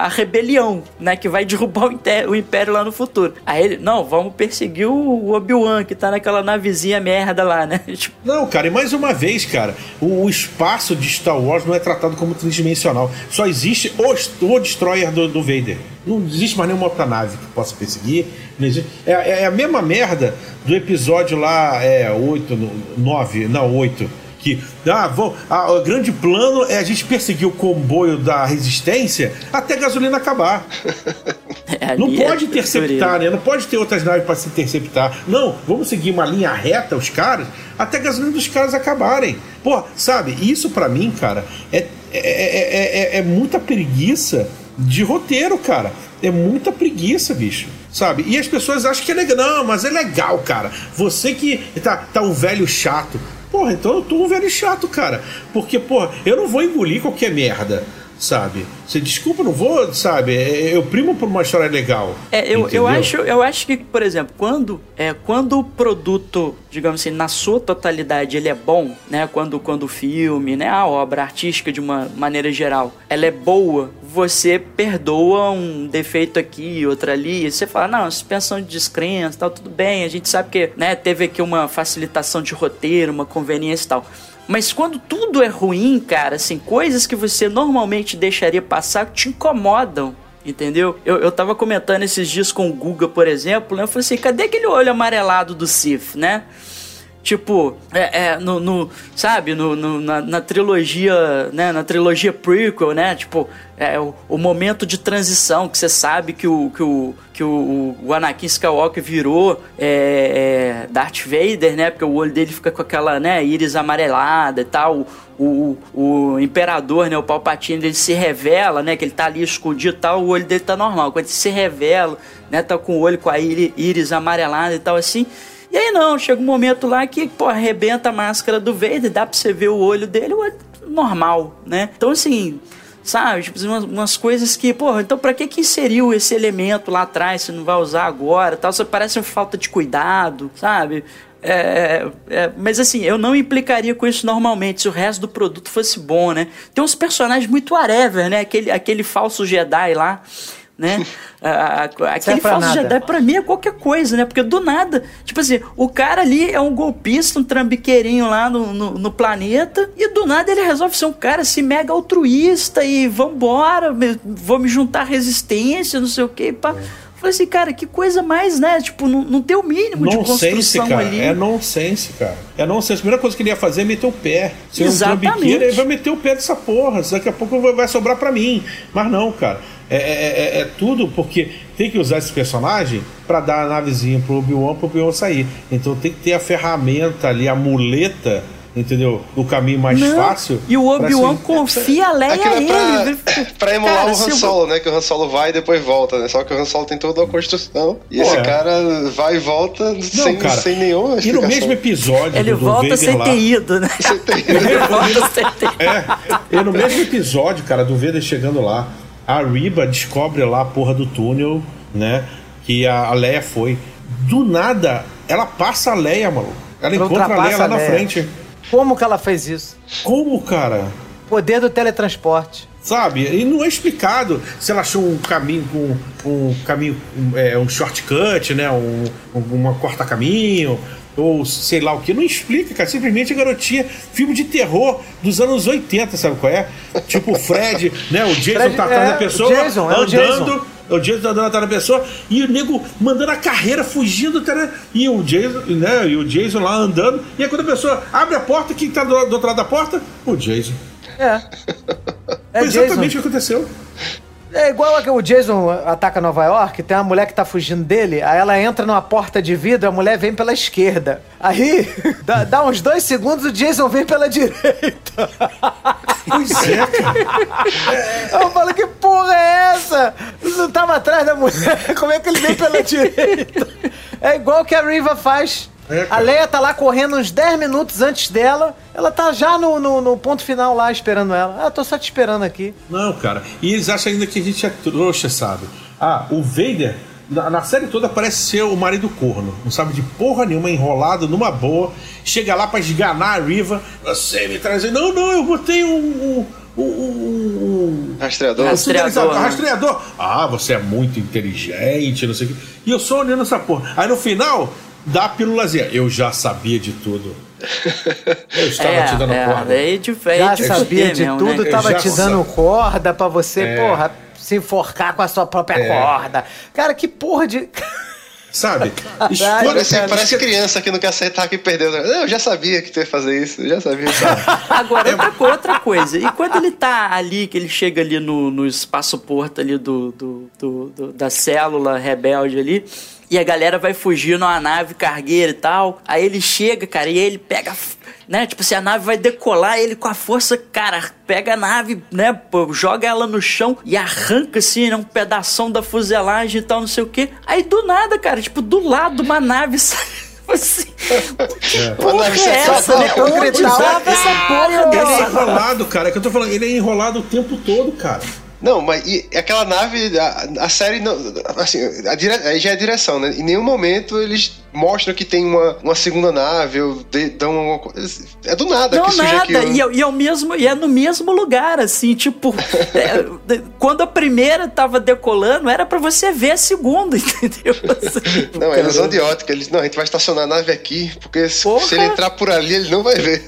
à, à rebelião, né? Que vai derrubar o, inte- o Império lá no futuro. Aí ele, não, vamos perseguir o Obi-Wan, que tá naquela navezinha merda lá, né? Tipo, Não, cara, e mais uma vez, cara, o, o espaço de Star Wars não é tratado como tridimensional. Só existe o, o destroyer do, do Vader. Não existe mais nenhuma outra nave que possa perseguir. É, é a mesma merda do episódio lá, é, 8, 9, não, 8. Que, ah, vou, ah, o grande plano é a gente perseguir o comboio da resistência até a gasolina acabar. é, Não ali é pode interceptar, né? Não pode ter outras naves para se interceptar. Não, vamos seguir uma linha reta, os caras, até a gasolina dos caras acabarem. Pô, sabe, isso pra mim, cara, é, é, é, é, é muita preguiça de roteiro, cara. É muita preguiça, bicho. Sabe? E as pessoas acham que é legal. Não, mas é legal, cara. Você que tá, tá um velho chato. Porra, então eu tô um velho chato, cara. Porque, porra, eu não vou engolir qualquer merda, sabe? Você desculpa, não vou, sabe? É, Eu primo por uma história legal. É, eu, eu, acho, eu acho que, por exemplo, quando, é, quando o produto, digamos assim, na sua totalidade, ele é bom, né? Quando, quando o filme, né? A obra artística, de uma maneira geral, ela é boa, você perdoa um defeito aqui, outro ali, e você fala, não, suspensão de descrença, tal, tudo bem, a gente sabe que, né, teve aqui uma facilitação de roteiro, uma conveniência e tal. Mas quando tudo é ruim, cara, assim, coisas que você normalmente deixaria passar te incomodam. Entendeu? Eu, eu tava comentando esses dias com o Guga, por exemplo, né? Eu falei assim, cadê aquele olho amarelado do Sif, né? Tipo, é, é, no, no- sabe, no, no- na, na trilogia, né, na trilogia prequel, né, tipo, é o, o momento de transição que você sabe que o, que o, que o, o Anakin Skywalker virou é, é, Darth Vader, né, porque o olho dele fica com aquela, né, íris amarelada e tal, o, o, o imperador, né, o Palpatine, ele se revela, né, que ele tá ali escondido e tal, o olho dele tá normal, quando ele se revela, né, tá com o olho com a íri- íris amarelada e tal, assim, e aí não, chega um momento lá que, pô, arrebenta a máscara do Vader, dá pra você ver o olho dele, o olho normal, né? Então, assim, sabe? Tipo, umas, umas coisas que, pô, então pra que que inseriu esse elemento lá atrás, se não vai usar agora tal? Isso parece uma falta de cuidado, sabe? É, é, mas assim, eu não implicaria com isso normalmente se o resto do produto fosse bom, né? Tem uns personagens muito whatever, né? Aquele, aquele falso Jedi lá, né? Aquele falso nada. Jedi pra mim é qualquer coisa, né? Porque do nada, tipo assim, o cara ali é um golpista, um trambiqueirinho lá no, no, no planeta, e do nada ele resolve ser um cara assim, mega altruísta e vambora, me- vou me juntar à resistência, não sei o que, pá. Falei assim, cara, que coisa mais, né? Tipo, não, não tem o mínimo de Nonsense, construção cara. ali. É nonsense, cara. É nonsense. A primeira coisa que ele ia fazer é meter o pé. Se é Exatamente. trambiqueiro, ele vai meter o pé dessa porra. Daqui a pouco vai- sobrar pra mim. Mas não, cara. É, é- é- é tudo porque tem que usar esse personagem pra dar a navezinha pro Obi-Wan pro Obi-Wan sair. Então tem que ter a ferramenta ali, a muleta, entendeu? No caminho mais Não, fácil. E o Obi-Wan se- confia a Leia Aquilo a é ele. pra, pra emular Cara, o Han eu- Solo, né? Que o Han Solo vai e depois volta, né? Só que o Han Solo tem toda uma construção. E esse É. cara vai e volta sem, cara. sem nenhuma E no explicação. mesmo episódio Ele do, do volta Vader sem lá, ter ido, né? Ele volta sem ter ido. É, e no mesmo episódio, cara, do Vader chegando lá, a Riba descobre lá a porra do túnel, né? Que a a Leia foi. Do nada, ela passa a Leia, maluco. Ela encontra a Leia lá a na Leia. frente. Como que ela fez isso? Como, cara? Poder do teletransporte. Sabe? E não é explicado se ela achou um caminho com um caminho, um, é, um shortcut, né? Um, um- uma corta-caminho, ou sei lá o que. Não explica, cara. Simplesmente a garotinha, filme de terror dos anos 80, sabe qual é? Tipo o Fred, né? O Jason Fred, tá atrás é, da pessoa, Jason, é o andando. Jason. O Jason andando atrás da pessoa e o nego mandando a carreira, fugindo, tá, e o Jason, né? E o Jason lá andando. E aí quando a pessoa abre a porta, quem tá do, do outro lado da porta? O Jason. É. É Foi Jason. exatamente o que aconteceu. É igual a que o Jason ataca Nova York, tem uma mulher que tá fugindo dele, aí ela entra numa porta de vidro, a mulher vem pela esquerda. Aí, dá, dá uns dois segundos, o Jason vem pela direita. Pois é, cara. Eu falo, que porra é essa? Você não tava atrás da mulher, como é que ele vem pela direita? É igual que a Riva faz. É, a. Leia tá lá correndo uns 10 minutos antes dela, ela tá já no, no, no ponto final lá esperando ela. Ah, tô só te esperando aqui. Não, cara. E eles acham ainda que a gente é trouxa, sabe? Ah, o Vader, na, na série toda, parece ser o marido corno. Não sabe de porra nenhuma, enrolado numa boa. Chega lá pra esganar a Riva. Você me traz. Não, não, eu botei um. um, um, um Rastreador. um Rastreador, sinalizador, né? rastreador. Ah, você é muito inteligente, não sei o quê. E eu só olhando essa porra. Aí no final, dá a pílulazinha. Eu já sabia de tudo. Eu estava é, te dando é, corda. daí de, aí Já de sabia de mesmo, tudo, né? tava Já te dando sabe. corda pra você, É. porra, se enforcar com a sua própria É. corda. Cara, que porra de. Sabe? Caralho, Parece, cara. parece criança que não quer aceitar que perdeu. Não, eu já sabia que tu ia fazer isso, eu já sabia. Agora, É. outra, co- outra coisa. E quando ele tá ali, que ele chega ali no, no espaço-porto ali do, do, do- do- da célula rebelde ali, e a galera vai fugir numa nave cargueira e tal, aí ele chega, cara, e ele pega, né, tipo assim, a nave vai decolar, ele com a força, cara, pega a nave, né, pô, joga ela no chão e arranca, assim, né, um pedação da fuselagem e tal, não sei o que. Aí do nada, cara, tipo, do lado uma nave sai... Assim, porra nave é essa, né? Onde tava essa porra Ele é enrolado, cara. É que eu tô falando, ele é enrolado o tempo todo, cara. Não, mas e aquela nave, a, a série não. Assim, a aí já é a direção, né? Em nenhum momento eles mostram que tem uma, uma segunda nave ou de- dão alguma coisa. É do nada Não, que surge nada. aquilo. E é, e é o mesmo, e é no mesmo lugar, assim, tipo, é, quando a primeira tava decolando, era pra você ver a segunda, entendeu? Assim, Não, eles são de ótica. Eles, não, a gente vai estacionar a nave aqui, porque se, Porra. se ele entrar por ali, ele não vai ver.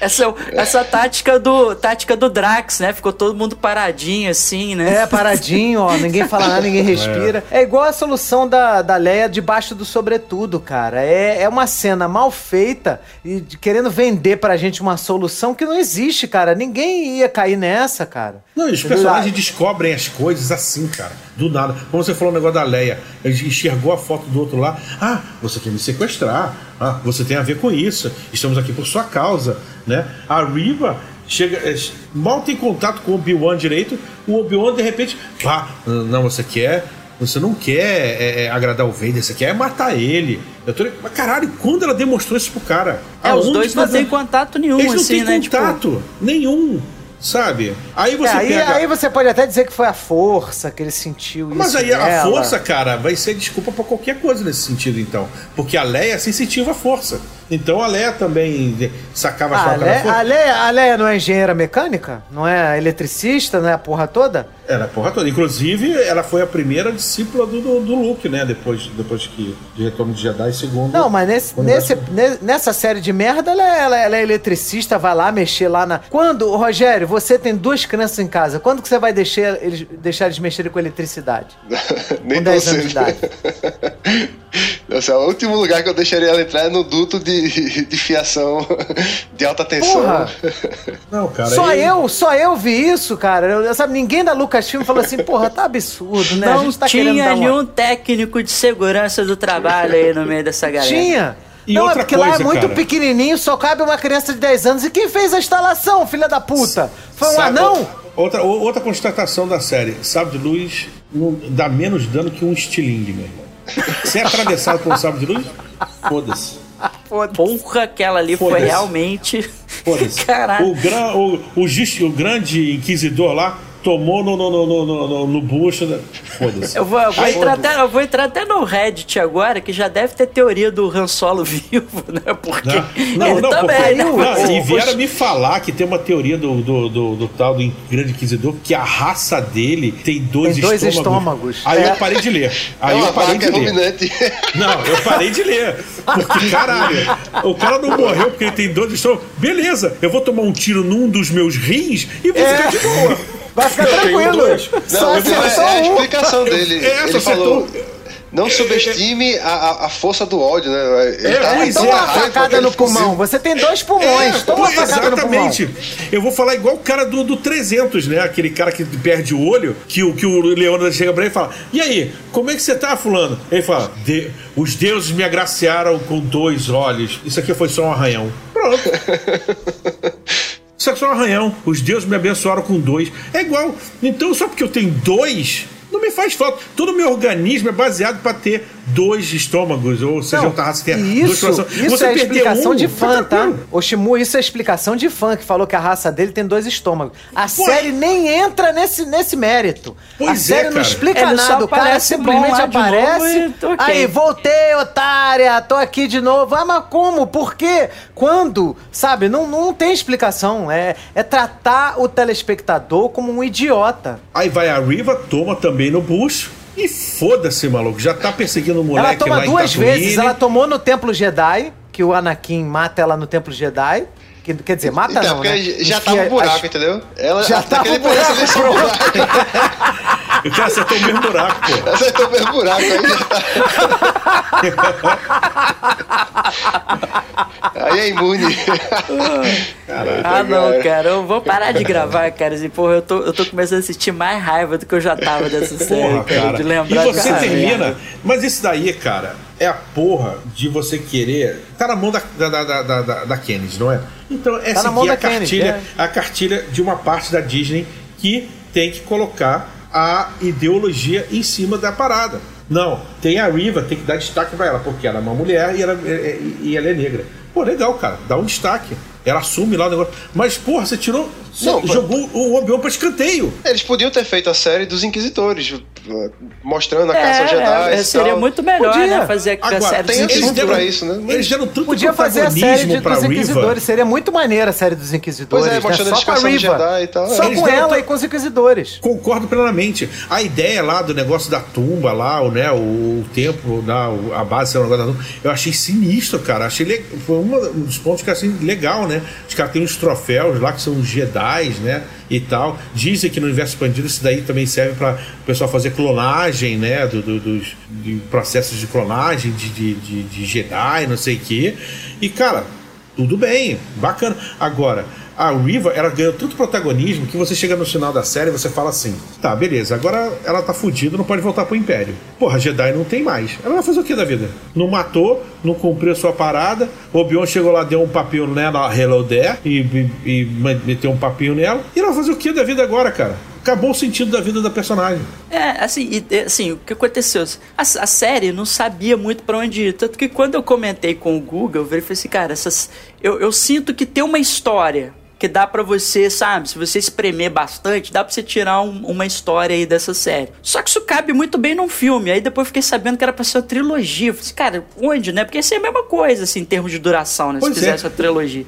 essa, é essa tática do tática do Drax, né? Ficou todo mundo paradinho, assim, né? É, paradinho, ó, ninguém fala nada, ninguém respira. É, igual a solução da, da Leia debaixo do sobretudo, cara. É, é uma cena mal feita e querendo vender pra gente uma solução que não existe, cara. Ninguém ia cair nessa, cara. Não, e os personagens descobrem as coisas assim, cara. Do nada. Como você falou o negócio da Leia. Ele enxergou a foto do outro lá. Ah, você quer me sequestrar. Ah, você tem a ver com isso. Estamos aqui por sua causa, né? A Riva chega, é, mal tem contato com o Obi-Wan direito. O Obi-Wan, de repente, pá, não, você quer... Você não quer é, é, agradar o Vader, você quer matar ele. Eu tô... Mas caralho, quando ela demonstrou isso pro cara? É, os Aonde dois que não têm contato nenhum, Eles não assim, têm né? Tipo, contato nenhum, sabe? Aí É, você aí, pega... aí você pode até dizer que foi a força que ele sentiu Mas isso aí a força, cara, vai ser desculpa pra qualquer coisa nesse sentido, então. Porque a Leia é sensitiva à força. Então a Leia também sacava Ah, a a, faca da Leia, força. a, Leia, a Leia não é engenheira mecânica? Não é eletricista? Não é a porra toda? Era a porra toda. Inclusive, ela foi a primeira discípula do, do, do Luke, né? Depois, depois que de Retorno de Jedi, segundo. Não, mas nesse, nesse, nessa série de merda, ela, é- ela, ela é eletricista, vai lá mexer lá na. Quando, Rogério, você tem duas crianças em casa, quando que você vai deixar eles, deixar eles mexerem com eletricidade? Nem Com tão 10 anos de cedo. Nossa, o último lugar que eu deixaria ela entrar é no duto de, de fiação de alta tensão. Porra! Não, cara. só aí- eu, só eu vi isso, cara. Eu, sabe, ninguém da Lucasfilm falou assim, porra, tá absurdo, né? a Não gente tá tinha dar uma... nenhum técnico de segurança do trabalho aí no meio dessa galera. Tinha. E não, é outra porque lá é coisa, muito cara. pequenininho, só cabe uma criança de 10 anos. E quem fez a instalação, filha da puta? Foi um Sabe- anão? Outra, outra constatação da série: sabre de luz não dá menos dano que um estilingue, meu irmão. Se é atravessado por um sabre de luz, foda-se. Porra, aquela ali foi realmente. Caralho. O, gran, o, o, o grande inquisidor lá tomou no, no, no, no, no, no, no bucho. da- Foda-se. Eu vou, eu, vou entrar até, eu vou entrar até no Reddit agora, que já deve ter teoria do Han Solo vivo, né? Porque Não, ele não, também, porque, né? não, e vieram me falar que tem uma teoria do, do, do, do tal do Grande Inquisidor que a raça dele tem dois, Tem dois estômagos. estômagos. Aí É. eu parei de ler. Aí é uma eu parei vaca de ler. ruminante. Não, eu parei de ler. Porque, caralho, o cara não morreu porque ele tem dois estômagos. Beleza, eu vou tomar um tiro num dos meus rins e vou É. ficar de boa. Vai ficar tranquilo. Não, mas é acertou a um. explicação dele. É, ele falou. Não subestime a, a, a força do ódio, né? Ele É, tá pois tão é, Toma na uma que facada no pulmão. Você tem dois pulmões. Toma uma Pô, facada no pulmão. exatamente. Eu vou falar igual o cara do, do 300, né? Aquele cara que perde o olho, que o, que o Leônidas chega pra ele e fala: E aí, como é que você tá, Fulano? Ele fala: "De- Os deuses me agraciaram com dois olhos. Isso aqui foi só um arranhão. Pronto. Um arranhão. Os deuses me abençoaram com dois. É igual. Então, só porque eu tenho dois. Não me faz falta. Todo o meu organismo é baseado para ter dois estômagos, ou seja, raça que dois isso, corações. isso Você é explicação um, de fã, tá? O Shimu, isso é explicação de fã, que falou que a raça dele tem dois estômagos. A Pô. série nem entra nesse, nesse mérito. Pois a é, série não explica nada. O cara bom simplesmente de aparece. novo e tô ok. Aí, voltei, otária, tô aqui de novo. Ah, mas como? Por quê? Quando? Sabe? Não, não tem explicação. É, é tratar o telespectador como um idiota. Aí vai a Riva, toma também no bucho. E foda-se, maluco. Já tá perseguindo o moleque ela toma duas vezes. Ela tomou no Templo Jedi, que o Anakin mata ela no Templo Jedi. Que, quer dizer, mata Então, não, porque né? já Enfia tava um buraco, as- entendeu? Ela, Já tava um buraco, um pronto. buraco. O cara acertou o mesmo buraco, pô. Acertou o mesmo buraco aí já tá. aí é imune. Ah, não, cara. cara, eu vou parar de gravar, cara. Assim, porra, eu tô, eu tô começando a sentir mais raiva do que eu já tava dessa série, Porra, cara, cara. de lembrar e você cara, termina. Mas isso daí, cara, é a porra de você querer. Tá na mão da, da, da, da, da, Kennedy, não é? Então é Tá na mão seguir a da Kennedy, cartilha, é. a cartilha de uma parte da Disney que tem que colocar a ideologia em cima da parada. Não, tem a Riva, tem que dar destaque pra ela, porque ela é uma mulher e ela, é- é- e ela é negra. Pô, legal, cara, dá um destaque. Ela assume lá o negócio. Mas, porra, você tirou. Você Não, jogou o Obi-Wan pra escanteio. Eles podiam ter feito a série dos Inquisitores, uh, mostrando a É, caça Jedi. é, seria tal. muito melhor, Podia. né? Fazer a Agora, série tem dos assunto Inquisitores. pra isso, né? Eles deram tanto Podia fazer a série protagonismo de, dos Riva. Inquisidores. Seria muito maneira a série dos Inquisidores. Pois é, né? mostrando Só eles com a Riva. Jedi e tal. Só Eles com deram ela to- e com os Inquisidores. Concordo plenamente. A ideia lá do negócio da tumba lá, o, né, o templo, lá, o- a base sei lá, o negócio da tumba, eu achei sinistro, cara. Achei le... Foi um dos pontos que eu achei legal, né? Os caras têm uns troféus lá que são os Jedi, né? E tal. Dizem que no universo expandido isso daí também serve para o pessoal fazer clonagem, né? Do, do- dos de processos de clonagem de, de, de, de Jedi, não sei o quê. E, cara, tudo bem, bacana. Agora, a Riva, ela ganhou tanto protagonismo que você chega no final da série e você fala assim: tá, beleza, agora ela tá fudida, não pode voltar pro Império. Porra, Jedi não tem mais. Ela vai fazer o que da vida? Não matou, não cumpriu sua parada. Obi-Wan chegou lá, deu um papinho nela, Hello There, e, e, e meteu um papinho nela. E ela vai fazer o que da vida agora, cara? Acabou o sentido da vida da personagem. É, assim, e, assim, o que aconteceu? A, a série não sabia muito pra onde ir. Tanto que quando eu comentei com o Google, eu falei assim, cara, essas, eu, eu sinto que tem uma história que dá pra você, sabe, se você espremer bastante, dá pra você tirar um- uma história aí dessa série. Só que isso cabe muito bem num filme. Aí depois eu fiquei sabendo que era pra ser uma trilogia. Eu falei assim, cara, onde, né? Porque isso é a mesma coisa, assim, em termos de duração, né? Se Pois é. fizesse uma trilogia.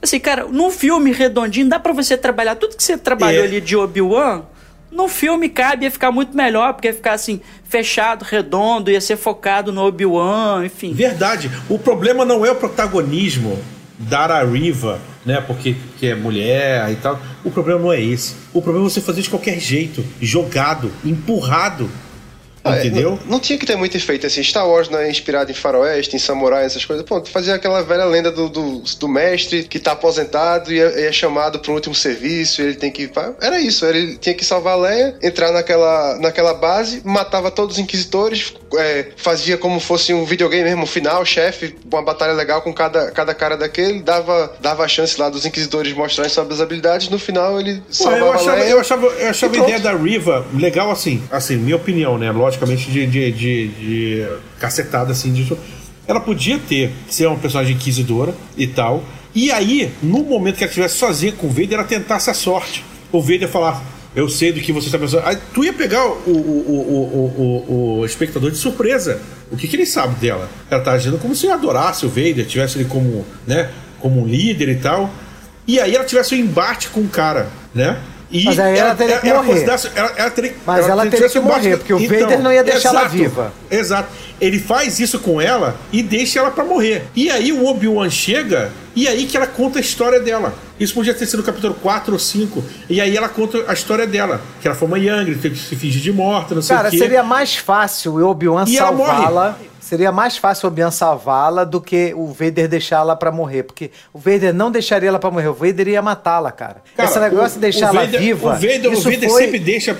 Assim, cara, num filme redondinho, dá pra você trabalhar tudo que você trabalhou É. ali de Obi-Wan no filme cabe, ia ficar muito melhor, porque ia ficar assim, fechado, redondo, ia ser focado no Obi-Wan, enfim. Verdade. O problema não é o protagonismo dar a Riva, né? Porque que é mulher e tal. O problema não é esse. O problema é você fazer de qualquer jeito, jogado, empurrado. Entendeu? Não, não tinha que ter muito efeito assim. Star Wars não é inspirado em faroeste, em samurai, essas coisas. Pô, fazia aquela velha lenda do, do, do mestre que tá aposentado e é, é chamado para um último serviço. Ele tem que. Era isso. Ele tinha que salvar a Leia, entrar naquela, naquela base, matava todos os inquisitores, é, fazia como fosse um videogame mesmo, um final, chefe, uma batalha legal com cada, cada cara daquele, dava, dava a chance lá dos inquisitores mostrarem suas habilidades. No final ele Pô, salvava eu a achava, Leia. eu achava, eu achava a ideia da Riva legal assim, assim, minha opinião, né? Logicamente de, de, de, de cacetada assim disso. Ela podia ter ser uma personagem inquisidora e tal. E aí, no momento que ela estivesse sozinha com o Vader, ela tentasse a sorte. O Vader falar, eu sei do que você está pensando. Aí tu ia pegar o, o, o, o espectador de surpresa. O que, que ele sabe dela? Ela tá agindo como se adorasse o Vader, tivesse ele como, né, como um líder e tal. E aí ela tivesse um embate com o cara, né? E Mas aí ela teria que morrer. considerasse- Ela, ela teria, Mas ela teria tivesse que morrer, porque o Vader não ia deixar ela exato, viva. Exato. Ele faz isso com ela e deixa ela pra morrer. E aí o Obi-Wan chega e aí que ela conta a história dela. Isso podia ter sido no capítulo 4 ou 5. E aí ela conta a história dela. Que ela foi uma Young, teve que se fingir de morta, não sei Cara, o quê. seria mais fácil o Obi-Wan ela salvá-la. Seria mais fácil o Obi-Wan salvá-la do que o Vader deixá-la pra morrer. Porque o Vader não deixaria ela pra morrer. O Vader ia matá-la, cara. Cara, Esse negócio o- de deixar ela viva. O Vader, o Vader foi... sempre deixa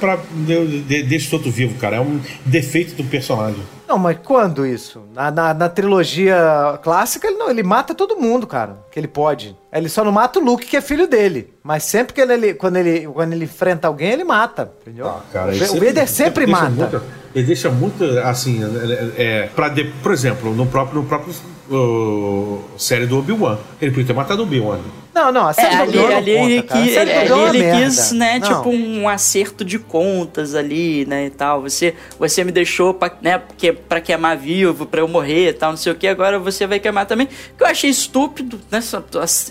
de- deixa o outro vivo, cara. É um defeito do personagem. Não, mas quando isso? Na, na, na trilogia clássica, ele não, ele mata todo mundo, cara. Que ele pode. Ele só não mata o Luke, que é filho dele. Mas sempre que ele, quando ele, quando ele enfrenta alguém, ele mata. Entendeu? Ah, cara, o ele o Vader sempre mata. muito- ele deixa muito, assim, é, é, pra de- por exemplo, no próprio, no próprio uh, série do Obi-Wan. Ele podia ter matado o Obi-Wan. Não, não, a É, série do ali, Obi-Wan não ali conta, ele, do ali Obi-Wan é ele merda. quis, né, Não. tipo um acerto de contas ali, né, e tal. Você, você me deixou pra, né, porque, pra queimar vivo, pra eu morrer e tal, não sei o que, agora você vai queimar também. Que eu achei estúpido, né,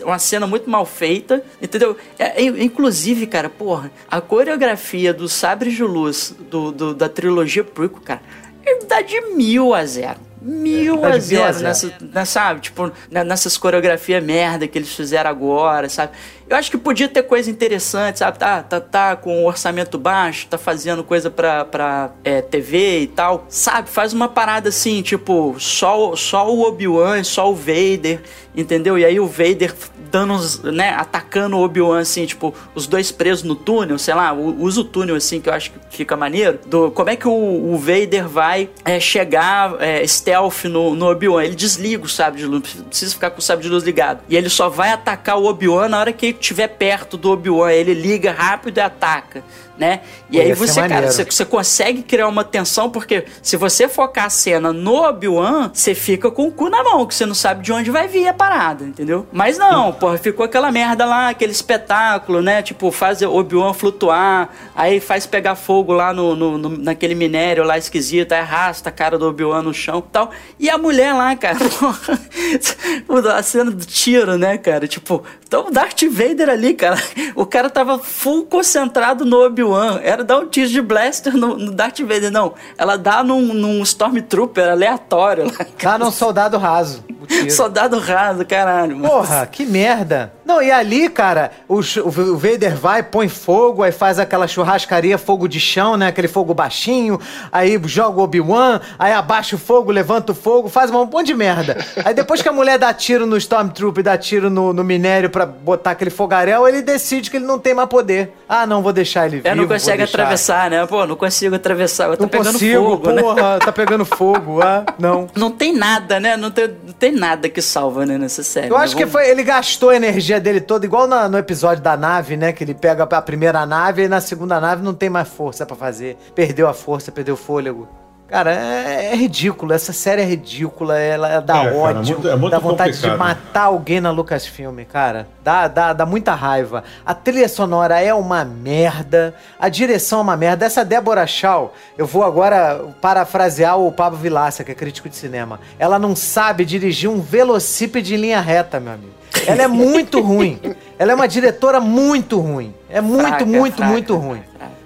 uma cena muito mal feita, entendeu? É, é, inclusive, cara, porra, a coreografia do Sabre de Luz do, do- da trilogia prequel, cara, ele dá de mil a zero. Mil Dá a zero nessa, né, sabe? Tipo, nessas coreografias merda que eles fizeram agora, sabe? Eu acho que podia ter coisa interessante, sabe? Tá, tá, tá com um orçamento baixo, tá fazendo coisa pra, pra é, TV e tal, sabe? Faz uma parada assim, tipo, só, só o Obi-Wan só o Vader, entendeu? E aí o Vader dando uns, né, atacando o Obi-Wan, assim, tipo, os dois presos no túnel, sei lá, usa o túnel, assim, que eu acho que fica maneiro. Do, como é que o, o Vader vai é, chegar é, stealth no, no Obi-Wan? Ele desliga o sabre de luz, precisa ficar com o sabre de luz ligado. E ele só vai atacar o Obi-Wan na hora que estiver perto do Obi-Wan. Ele liga rápido e ataca. Né? E Pô, aí você, cara, maneiro. você, você consegue criar uma tensão, porque se você focar a cena no Obi-Wan, você fica com o cu na mão, que você não sabe de onde vai vir a parada, entendeu? Mas não, porra, ficou aquela merda lá, aquele espetáculo, né? Tipo, faz o Obi-Wan flutuar, aí faz pegar fogo lá no, no- no- naquele minério lá esquisito, aí arrasta a cara do Obi-Wan no chão e tal. E a mulher lá, cara, porra, a cena do tiro, né, cara? Tipo, então o Darth Vader ali, cara, o cara tava full concentrado no Obi-Wan. Era dar um tiro de blaster no, no Darth Vader, não. Ela dá num, num Stormtrooper aleatório lá. Tá num soldado raso. O tiro. Soldado raso, caralho. mano. Porra, que merda. Não, e ali, cara, o, o Vader vai, põe fogo, aí faz aquela churrascaria, fogo de chão, né? Aquele fogo baixinho, aí joga o Obi-Wan, aí abaixa o fogo, levanta o fogo, faz um monte de merda. Aí depois que a mulher dá tiro no Stormtrooper, dá tiro no, no minério pra botar aquele fogaréu, ele decide que ele não tem mais poder. Ah, não, vou deixar ele vivo. É, não consegue atravessar, né? Pô, não consigo atravessar. Tá Não pegando consigo, fogo, né? porra, tá pegando fogo, ah, não. Não tem nada, né? Não tem, não tem nada que salva, né, nessa série. Eu né? acho que Vamos- foi. Ele gastou a energia dele toda, igual na- no episódio da nave, né? Que ele pega a primeira nave e na segunda nave não tem mais força pra fazer. Perdeu a força, perdeu o fôlego. Cara, é, é ridículo. Essa série é ridícula. Ela dá É, cara, ódio. muito- é muito dá vontade de complicado. matar alguém na Lucasfilm, cara. Dá, dá, dá muita raiva. A trilha sonora é uma merda. A direção é uma merda. Essa Débora Shaw, eu vou agora parafrasear o Pablo Vilaça, que é crítico de cinema. Ela não sabe dirigir um velocípede em linha reta, meu amigo. Ela é muito ruim. Ela é uma diretora muito ruim. É muito, Fraca, muito, fraca, muito ruim.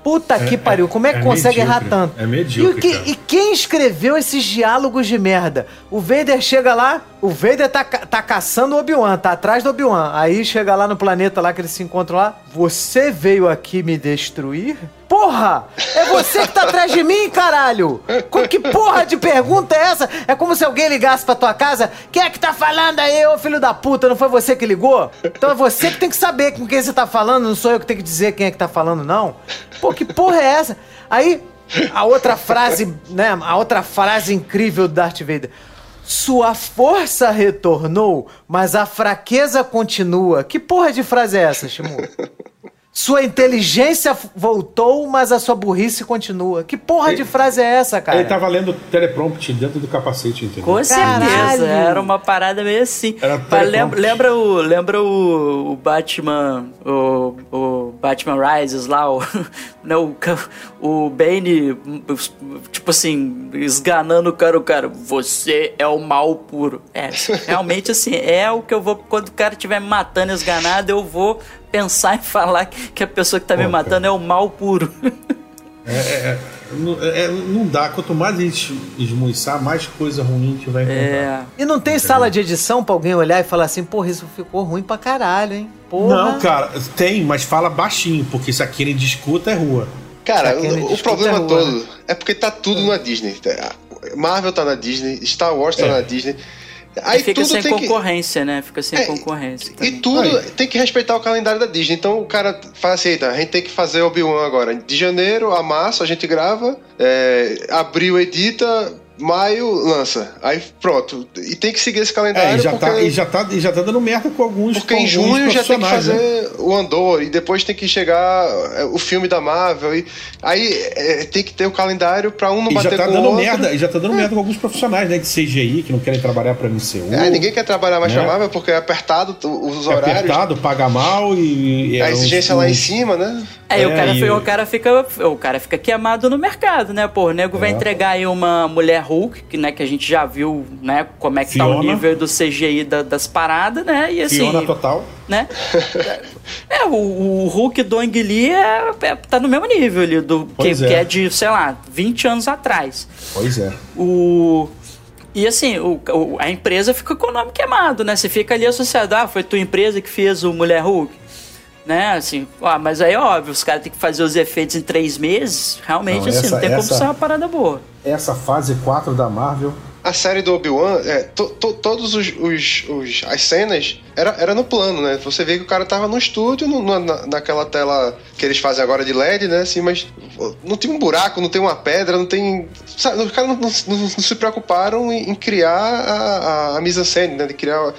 Puta que É- pariu, como é que é consegue errar medíocre. tanto? É medíocre, E, que- e quem escreveu esses diálogos de merda? O Vader chega lá, o Vader tá, tá caçando o Obi-Wan, tá atrás do Obi-Wan. Aí chega lá no planeta lá que eles se encontram lá. Você veio aqui me destruir? Porra! É você que tá atrás de mim, caralho! Com que porra de pergunta é essa? É como se alguém ligasse pra tua casa. Quem é que tá falando aí, ô filho da puta? Não foi você que ligou? Então é você que tem que saber com quem você tá falando, não sou eu que tenho que dizer quem é que tá falando, não. Pô, que porra é essa? Aí, a outra frase, né? A outra frase incrível do Darth Vader. Sua força retornou, mas a fraqueza continua. Que porra de frase é essa, Shimu? Sua inteligência voltou, mas a sua burrice continua. Que porra de frase é essa, cara? Ele tava lendo teleprompter dentro do capacete, entendeu? Com Caralho. certeza, era uma parada meio assim. Lembra, lembra o, lembra o, o Batman, o, o Batman Rises lá, o, né, o, o Bane, tipo assim, esganando o cara, o cara, você é o mal puro. É, realmente assim, é o que eu vou, quando o cara estiver me matando esganado, eu vou pensar em falar que a pessoa que tá me matando é o mal puro. Não, é, não dá. Quanto mais a gente esmuiçar, mais coisa ruim a gente vai encontrar. É. E não tem sala de edição pra alguém olhar e falar assim, porra, isso ficou ruim pra caralho, hein? Porra. Não, cara, tem, mas fala baixinho, porque se aquele discuta é rua. Cara, o, o problema é rua, todo é porque tá tudo na Disney. Marvel tá na Disney, Star Wars tá É. na Disney. E Aí fica tudo sem tem que. concorrência, né? Fica sem É, concorrência. E também. tudo Aí. tem que respeitar o calendário da Disney. Então o cara fala assim: eita, a gente tem que fazer Obi-Wan agora. De janeiro a março a gente grava, é, abril edita, maio lança. Aí pronto. E tem que seguir esse É, calendário. e já, porque... tá, e, já tá, e já tá dando merda com alguns Porque com em junho já tem que né? fazer o Andor e depois tem que chegar é, o filme da Marvel e aí é, tem que ter o calendário pra um não E já bater tá com o dando outro. merda, e já tá dando merda com alguns profissionais, né? De CGI, que não querem trabalhar pra MCU. É, ninguém quer trabalhar mais né? pra Marvel porque é apertado os é horários, apertado, paga mal e. e a é exigência uns- lá em cima, né? Aí o, É, cara, e- o, cara fica, o cara fica queimado no mercado, né? Pô, o nego vai É. entregar aí uma mulher Hulk, que, né, que a gente já viu, né? Como é que tá o Fiona. nível do CGI da- das paradas, né? E assim, Fiona total. né? é, o, o Hulk do Ang Lee é, é- tá no mesmo nível ali, do, que, é. que é de, sei lá, 20 anos atrás. Pois é. O. E assim, o, o- a empresa fica com o nome queimado, né? Você fica ali associado, ah, foi tua empresa que fez o Mulher Hulk. Né, assim, ó, mas aí, óbvio, os caras têm que fazer os efeitos em três meses. Realmente, Não, assim, essa- não tem como essa- ser uma parada boa. Essa fase 4 da Marvel. A série do Obi-Wan, é, to, to, todos os, os, os- as cenas era, era no plano, né? Você vê que o cara tava no estúdio, no- na- na, naquela tela que eles fazem agora de LED, né? Assim, mas não tem um buraco, não tem uma pedra, não tem. Sabe, os caras não, não- não- não se preocuparam em, em criar a, a, a mise-en-scène, né? De criar.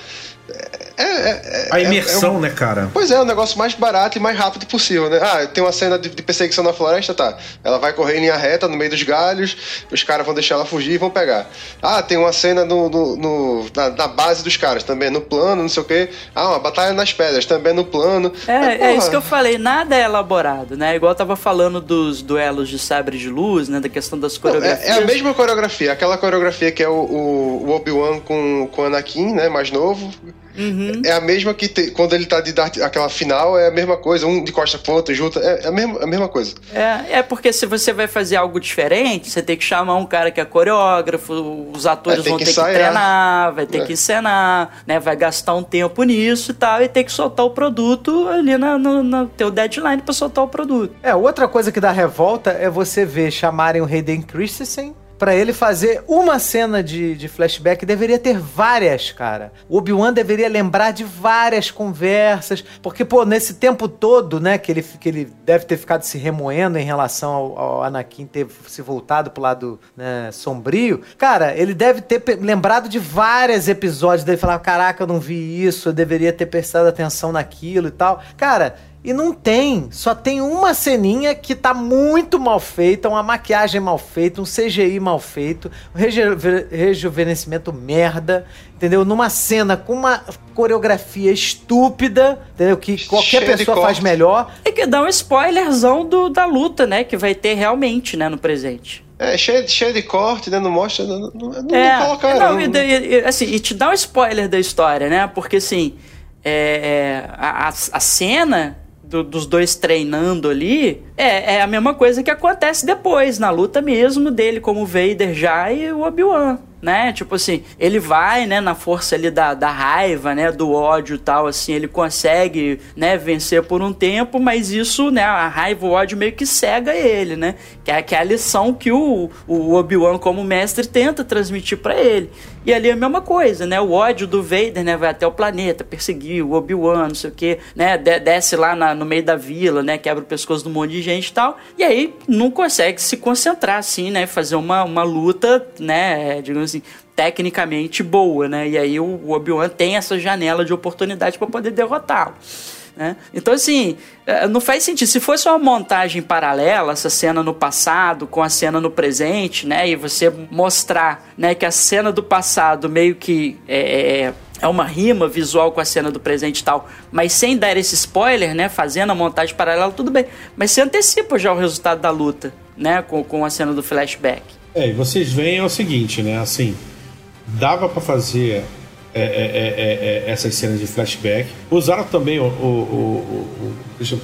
É, é, é, A é- imersão, é um- né, cara? Pois é, é o negócio mais barato e mais rápido possível, né? Ah, tem uma cena de, de perseguição na floresta, tá. Ela vai correr em linha reta no meio dos galhos, os caras vão deixar ela fugir e vão pegar. Ah, tem uma cena no, no- no- na, na base dos caras, também no plano, não sei o quê. Ah, uma batalha nas pedras, também no plano. É, é porra, isso que eu falei, nada é elaborado, né? Igual eu tava falando dos duelos de sabre de luz, né? Da questão das não, coreografias. é, é a mesma coreografia, aquela coreografia que é o, o, o Obi-Wan com, com o Anakin, né, mais novo. Uhum. É a mesma que te- quando ele tá de Darth, aquela final, é a mesma coisa, um de costa pro outro, junto, é, é a, mesma, a mesma coisa. É, é porque se você vai fazer algo diferente, você tem que chamar um cara que é coreógrafo, os atores É, vão que ter ensaiar. que treinar, vai ter É. que encenar, né? Vai gastar um tempo nisso e tal, e tem que soltar o produto ali na, no, no teu deadline pra soltar o produto. É, outra coisa que dá revolta é você ver chamarem o Hayden Christensen pra ele fazer uma cena de, de flashback. Deveria ter várias, cara. O Obi-Wan deveria lembrar de várias conversas, porque, pô, nesse tempo todo, né, que ele, que ele deve ter ficado se remoendo em relação ao, ao Anakin ter se voltado pro lado né, sombrio, cara, ele deve ter lembrado de vários episódios dele falar, caraca, eu não vi isso, eu deveria ter prestado atenção naquilo e tal. Cara, e não tem, só tem uma ceninha que tá muito mal feita, uma maquiagem mal feita, um CGI mal feito, um reju- rejuvenescimento merda, entendeu? Numa cena com uma coreografia estúpida, entendeu? Que qualquer Cheia de pessoa faz melhor. É que dá um spoilerzão do, da luta, né? Que vai ter realmente, né, no presente. É, cheio, cheio de corte, né? Não mostra, não, não, não, É, não colocaram. não, não- e, e- e, assim, e te dá um spoiler da história, né? Porque assim, é, é, a- a cena do- dos dois treinando ali é, é a mesma coisa que acontece depois, na luta mesmo dele como Vader já e o Obi-Wan. Né? Tipo assim, ele vai, né, na força ali da, da raiva, né, do ódio e tal, assim, ele consegue, né, vencer por um tempo, mas isso, né, a raiva, o ódio meio que cega ele, né? Que é, que é a lição que o, o Obi-Wan como mestre tenta transmitir pra ele. E ali é a mesma coisa, né? O ódio do Vader, né, vai até o planeta, perseguir o Obi-Wan, não sei o que, né, de- desce lá na- no meio da vila, né, quebra o pescoço de um monte de gente e tal, e aí não consegue se concentrar, assim, né, fazer uma, uma luta, né, digamos assim, tecnicamente boa, né? E aí o Obi-Wan tem essa janela de oportunidade para poder derrotá-lo. Né? Então, assim, eh, não faz sentido. Se fosse uma montagem paralela, essa cena no passado com a cena no presente, né? E você mostrar né, que a cena do passado meio que é, é- é uma rima visual com a cena do presente e tal, mas sem dar esse spoiler, né? Fazendo a montagem paralela, tudo bem. Mas você antecipa já o resultado da luta, né? Com, com a cena do flashback. É, e vocês veem é o seguinte, né? Assim, dava pra fazer é, é, é, é, é, essas cenas de flashback. Usaram também o. o, o- o- eu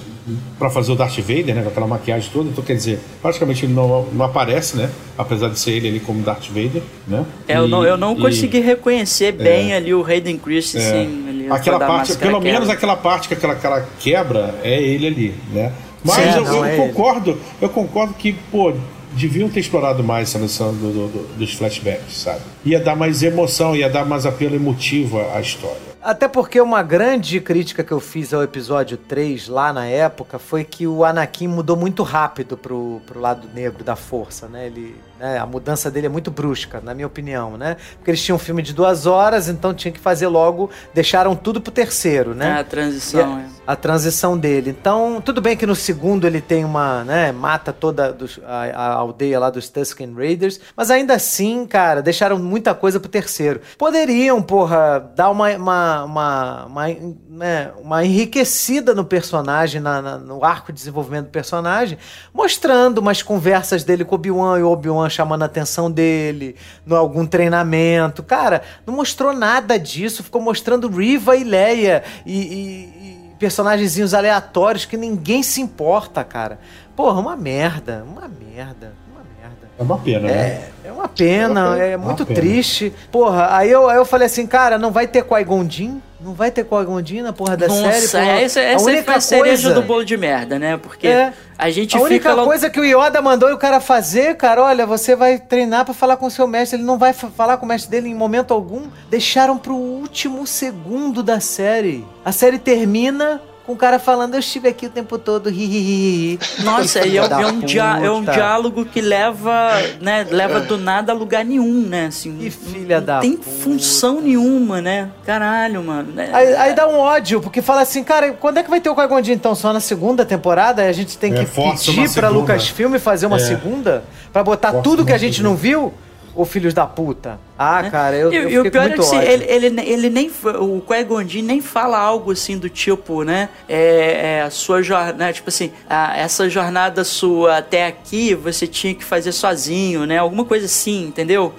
pra fazer o Darth Vader, né? Com aquela maquiagem toda. Então, quer dizer, praticamente ele não, não aparece, né? Apesar de ser ele ali como Darth Vader, né? É, eu, E- não, eu não e- consegui reconhecer bem ali o Hayden Christensen. ali, Aquela parte, pelo menos quebra. aquela parte que aquela cara quebra é ele ali, né? Mas Sim, eu, eu é concordo, eu concordo que, pô, deviam ter explorado mais essa noção do- do- do- dos flashbacks, sabe? Ia dar mais emoção, ia dar mais apelo emotivo à história. Até porque uma grande crítica que eu fiz ao episódio 3 lá na época foi que o Anakin mudou muito rápido pro, pro lado negro da força, né? Ele, né? A mudança dele é muito brusca, na minha opinião, né? Porque eles tinham um filme de duas horas, então tinha que fazer logo, deixaram tudo pro terceiro, né? É, a transição. é. a transição dele. Então, tudo bem que no segundo ele tem uma, né, mata toda dos- a, a aldeia lá dos Tusken Raiders, mas ainda assim, cara, deixaram muita coisa pro terceiro. Poderiam, porra, dar uma, uma, uma, uma, né, uma enriquecida no personagem, na, na- no arco de desenvolvimento do personagem, mostrando umas conversas dele com Obi-Wan e o Obi-Wan chamando a atenção dele, no algum treinamento. Cara, não mostrou nada disso, ficou mostrando Riva e Leia e- e- e personagenzinhos aleatórios que ninguém se importa, cara. Porra, uma merda, uma merda, uma merda. É uma pena, né? É uma pena, É uma pena, é muito pena. triste. Porra, aí eu, aí eu falei assim, cara, não vai ter Qui-Gon Jinn? Não vai ter Qui-Gon Jinn na porra da série? Nossa, porra. essa, A essa aí única foi a cereja coisa- do bolo de merda, né? Porque É. a gente A fica única lá... coisa que o Yoda mandou o cara fazer, cara, olha, você vai treinar pra falar com o seu mestre. Ele não vai fa- falar com o mestre dele em momento algum. Deixaram pro último segundo da série. A série termina com o cara falando, eu estive aqui o tempo todo, hi, hi, hi, hi. Nossa, e é, da é um dia- é um diálogo que leva, né, leva do nada a lugar nenhum, né? Assim, Que filha não da tem puta. função nenhuma, né? Caralho, mano. né? Aí, aí dá um ódio, porque fala assim, cara, quando é que vai ter o Qui-Gon Jinn, então? Só na segunda temporada? Aí a gente tem É, que força pedir pra. Lucasfilm fazer uma É. segunda? Pra botar Força tudo que a gente segunda. não viu? Ô filhos da puta. Ah, cara, eu, E, eu e o pior é que assim, ele, ele, ele nem. O Jinn nem fala algo assim do tipo, né? É, é, sua jornada. Tipo assim, a- essa jornada sua até aqui você tinha que fazer sozinho, né? Alguma coisa assim, entendeu?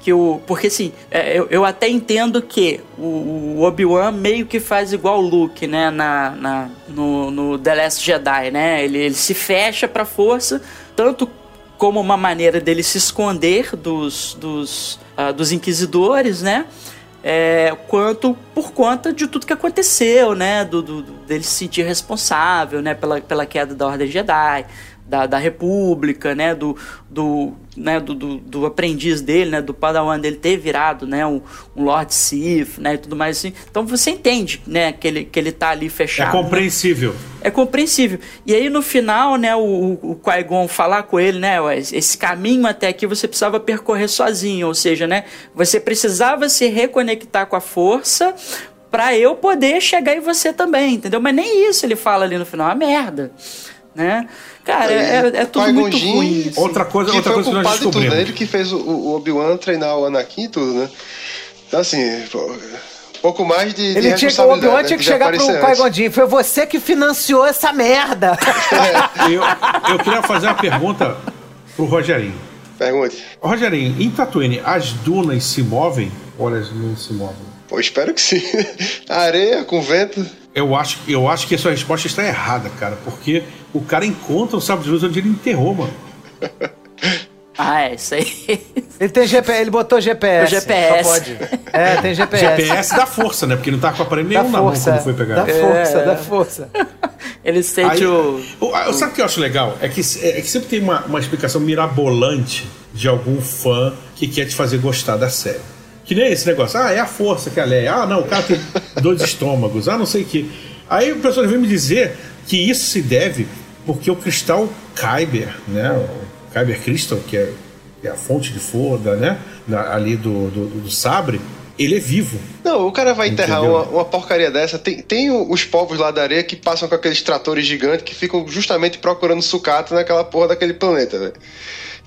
Que o, porque assim, é, eu, eu até entendo que o, o Obi-Wan meio que faz igual o Luke, né? Na, na, no, no The Last Jedi, né? Ele, ele se fecha pra força, tanto como uma maneira dele se esconder dos, dos, ah, dos inquisidores, né? É, quanto por conta de tudo que aconteceu, né? Do- do- dele se sentir responsável, né? Pela, pela queda da Ordem Jedi, da, da República, né? Do, do, né? Do, do, do aprendiz dele, né? Do Padawan dele ter virado, né? Um, um Lord Sith, né? E tudo mais assim. Então você entende, né? Que ele, que ele tá ali É fechado. né? compreensível. É compreensível. E aí no final, né, o, o, Qui-Gon falar com ele, né, esse caminho até aqui você precisava percorrer sozinho, ou seja, né, você precisava se reconectar com a força pra eu poder chegar em você também, entendeu? Mas nem isso ele fala ali no final, é uma merda, né? Cara, é, é tudo Qui-Gon muito ruim. assim. Outra coisa, que outra foi o coisa que nós culpado de tudo, descobrimos. né? Ele que fez o, o Obi-Wan treinar o Anakin e tudo, né? Então, assim, pô, pouco mais de, de Ele tinha que, o Obi-Wan né? tinha que chegar pro. Qui-Gon Jinn. Foi você que financiou essa merda. Eu, eu queria fazer uma pergunta pro Rogerinho. Pergunte. Rogerinho, em Tatooine, as dunas se movem ou elas não se movem? Pô, espero que sim. A areia com vento. Eu acho, eu acho que a sua resposta está errada, cara, porque o cara encontra o sábio de luz onde ele enterrou, mano. Ah, é, isso aí. Ele tem GPS, ele botou GPS. O GPS. Só pode. É, tem GPS. GPS da força, né? Porque não tá com aparelho nenhum na mão força. quando foi pegar. Da força, É. da força. Ele sente Aí, o... o- sabe o que eu acho legal? É que, é que sempre tem uma, uma explicação mirabolante de algum fã que quer te fazer gostar da série. Que nem esse negócio, ah, é a força que é a Leia. Ah, não, o cara tem dois estômagos, ah, não sei o que. Aí o pessoal vem me dizer que isso se deve porque o cristal Kyber, né? O Kyber Crystal, que é, é a fonte de foda, né? Na- ali do, do, do sabre, ele é vivo. Não, o cara vai enterrar uma, uma porcaria dessa. Tem, tem os povos lá da areia que passam com aqueles tratores gigantes que ficam justamente procurando sucata naquela porra daquele planeta, velho.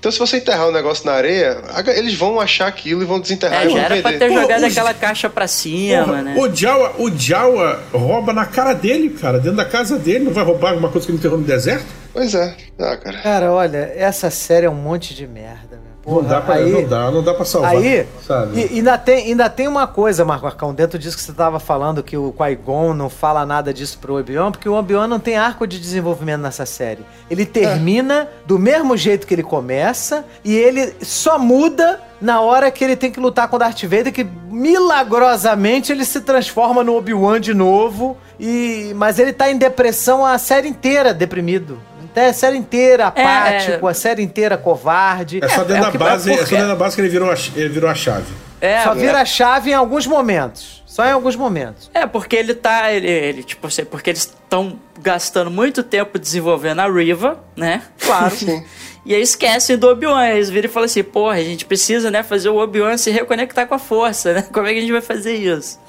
Então, se você enterrar um negócio na areia, eles vão achar aquilo e vão desenterrar É, e já vão era pra ter Pô, jogado os- aquela caixa pra cima, Porra, né? O Jawa, o Jawa rouba na cara dele, cara, dentro da casa dele. Não vai roubar alguma coisa que ele enterrou no deserto? Pois é. Ah, cara. Cara, olha, essa série é um monte de merda, meu. Não dá pra, aí- não dá, não dá pra salvar. Aí, sabe? e, ainda, tem, ainda tem uma coisa, Marco Arcão, dentro disso que você tava falando, que o Qui-Gon não fala nada disso pro Obi-Wan, porque o Obi-Wan não tem arco de desenvolvimento nessa série. Ele termina do mesmo jeito que ele começa, e ele só muda na hora que ele tem que lutar com o Darth Vader, que milagrosamente ele se transforma no Obi-Wan de novo, e mas ele tá em depressão a série inteira, deprimido. Até a série inteira apático, é. a série inteira covarde. É só dentro o da base, é só dentro da base que ele virou a, ele virou a chave. É, Só vira a chave em alguns momentos. Só em alguns momentos. É, porque ele tá. Ele, ele, tipo assim, porque eles estão gastando muito tempo desenvolvendo a Riva, né? Claro. e aí esquecem do Obi-Wan. Eles viram e falam assim, porra, a gente precisa, né, fazer o Obi-Wan se reconectar com a força, né? Como é que a gente vai fazer isso?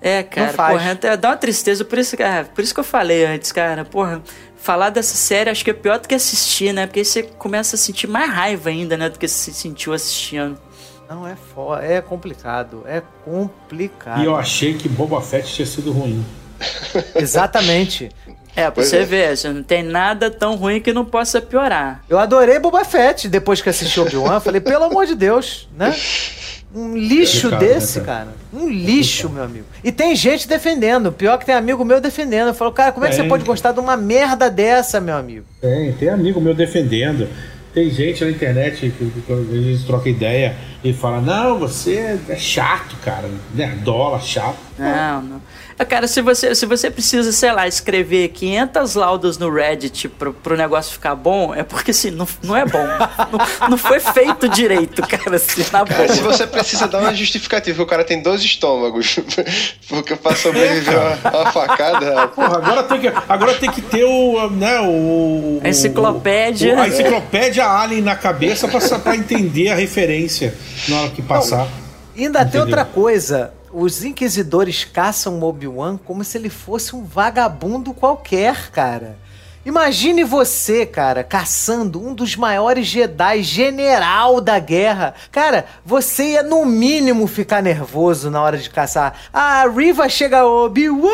É, cara, porra, dá uma tristeza, por isso, cara, por isso que eu falei antes, cara, porra, falar dessa série acho que é pior do que assistir, né? Porque aí você começa a sentir mais raiva ainda, né, do que se sentiu assistindo. Não, é fo é complicado. É complicado. E eu achei que Boba Fett tinha sido ruim. Exatamente. É, pra Pois você é. ver, não tem nada tão ruim que não possa piorar. Eu adorei Boba Fett depois que assisti Obi-Wan. Falei, pelo amor de Deus, né? Um lixo né, desse, cara? cara. Um lixo, meu amigo. E tem gente defendendo. Pior que tem amigo meu defendendo. Eu falo, cara, como é que você Tem. pode gostar de uma merda dessa, meu amigo? Tem, tem amigo meu defendendo. Tem gente na internet que, que, que às vezes troca ideia e fala: Não, você é chato, cara. Nerdola, chato. Não, não. É, Cara, se você, se você precisa, sei lá, escrever 500 laudas no Reddit pro, pro negócio ficar bom, é porque assim, não, não é bom. não, não foi feito direito, cara, assim, na Cara, se boa. você precisa dar uma justificativa, o cara tem dois estômagos. Porque pra sobreviver a uma facada. Porra, agora tem que, agora tem que ter o. Né, o A enciclopédia. o- a enciclopédia Alien na cabeça pra, pra entender a referência na hora que passar. E ainda tem Entendeu? outra coisa. Os inquisidores caçam Obi-Wan como se ele fosse um vagabundo qualquer, cara. Imagine você, cara, caçando um dos maiores Jedi, general da guerra. Cara, você ia no mínimo ficar nervoso na hora de caçar. A Riva chega, Obi-Wan!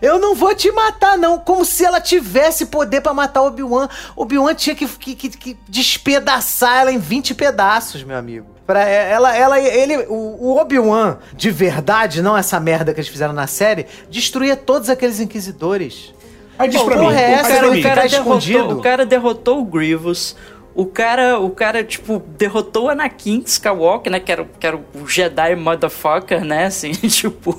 Eu não vou te matar, não. Como se ela tivesse poder pra matar Obi-Wan. Obi-Wan tinha que, que, que- que despedaçar ela em 20 pedaços, meu amigo. Pra ela, ela, ele, o, o Obi-Wan, de verdade, não essa merda que eles fizeram na série, destruía todos aqueles inquisidores. Aí diz Pô, pra porra mim. é essa, pra cara, mim, o cara, derrotou, o cara derrotou o Grievous. O cara, o cara, tipo, derrotou o Anakin Skywalker, né? Que era, que era o Jedi motherfucker, né? Assim, tipo.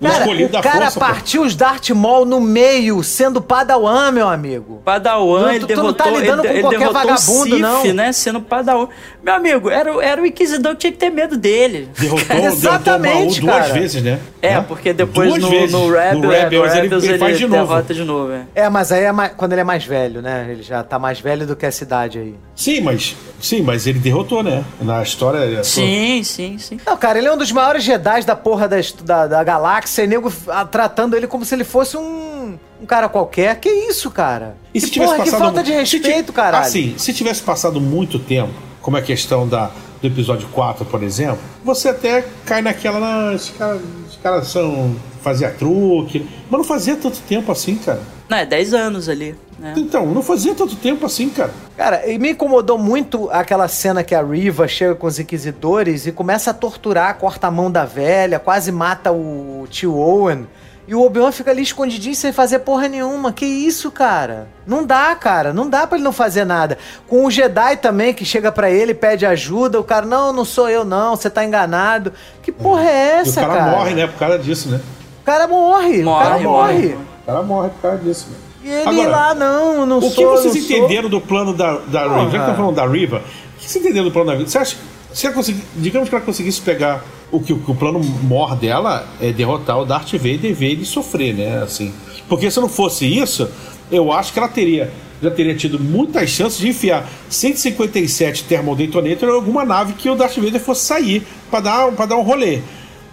O Cara, o cara força, pô. partiu os Darth Maul no meio, sendo Padawan, meu amigo. Padawan, Não, ele tu- tu não derrotou, tá lidando ele, com ele qualquer derrotou vagabundo, o Sith, não. né? Sendo Padawan. Meu amigo, era, o- era o Inquisidor que tinha que ter medo dele. Derrotou, derrotou o Exatamente, Maul duas cara. vezes, né? É, porque depois Duas no, vezes. no, Rebel, No é, no Rebels ele- Rebels ele ele, faz de novo. derrota de novo. É. É, mas aí é mais- quando ele é mais velho, né? Ele já tá mais velho do que a cidade aí. Sim, mas. Sim, mas ele derrotou, né? Na história. Sim, sim, sim. Não, cara, ele é um dos maiores Jedi da porra da, da, da galáxia e nego ah, tratando ele como se ele fosse um, um cara qualquer. Que isso, cara? E se que tivesse porra, que passado. falta de respeito, caralho. Assim, se tivesse passado muito tempo, como é a questão da, do episódio 4, por exemplo, você até cai naquela. Não, esses caras esses caras são. fazia truque. Mas não fazia tanto tempo assim, cara. Não, é 10 anos ali, né? Então, não fazia tanto tempo assim, cara. Cara, e me incomodou muito aquela cena que a Riva chega com os inquisidores e começa a torturar, corta a mão da velha, quase mata o tio Owen. E o Obi-Wan fica ali escondidinho sem fazer porra nenhuma. Que isso, cara? Não dá, cara. Não dá pra ele não fazer nada. Com o Jedi também, que chega pra ele, pede ajuda. O cara, não, não sou eu não, você tá enganado. Que porra é E o essa, cara, cara? morre, né? Por causa disso, né? O cara morre. o cara Morre, morre. morre. O cara morre por causa disso, né? E ele Agora, lá, não, não O sou, que vocês não sou. entenderam do plano da, da Riva? Já que Porra. tá falando da Riva, o que vocês entenderam do plano da Riva? Você acha se ela conseguir, digamos que ela conseguisse pegar o que, o que o plano mor dela é derrotar o Darth Vader e ver ele sofrer, né? Assim, porque se não fosse isso, eu acho que ela teria já teria tido muitas chances de enfiar 157 Thermal Detonator em alguma nave que o Darth Vader fosse sair para dar, pra dar um rolê,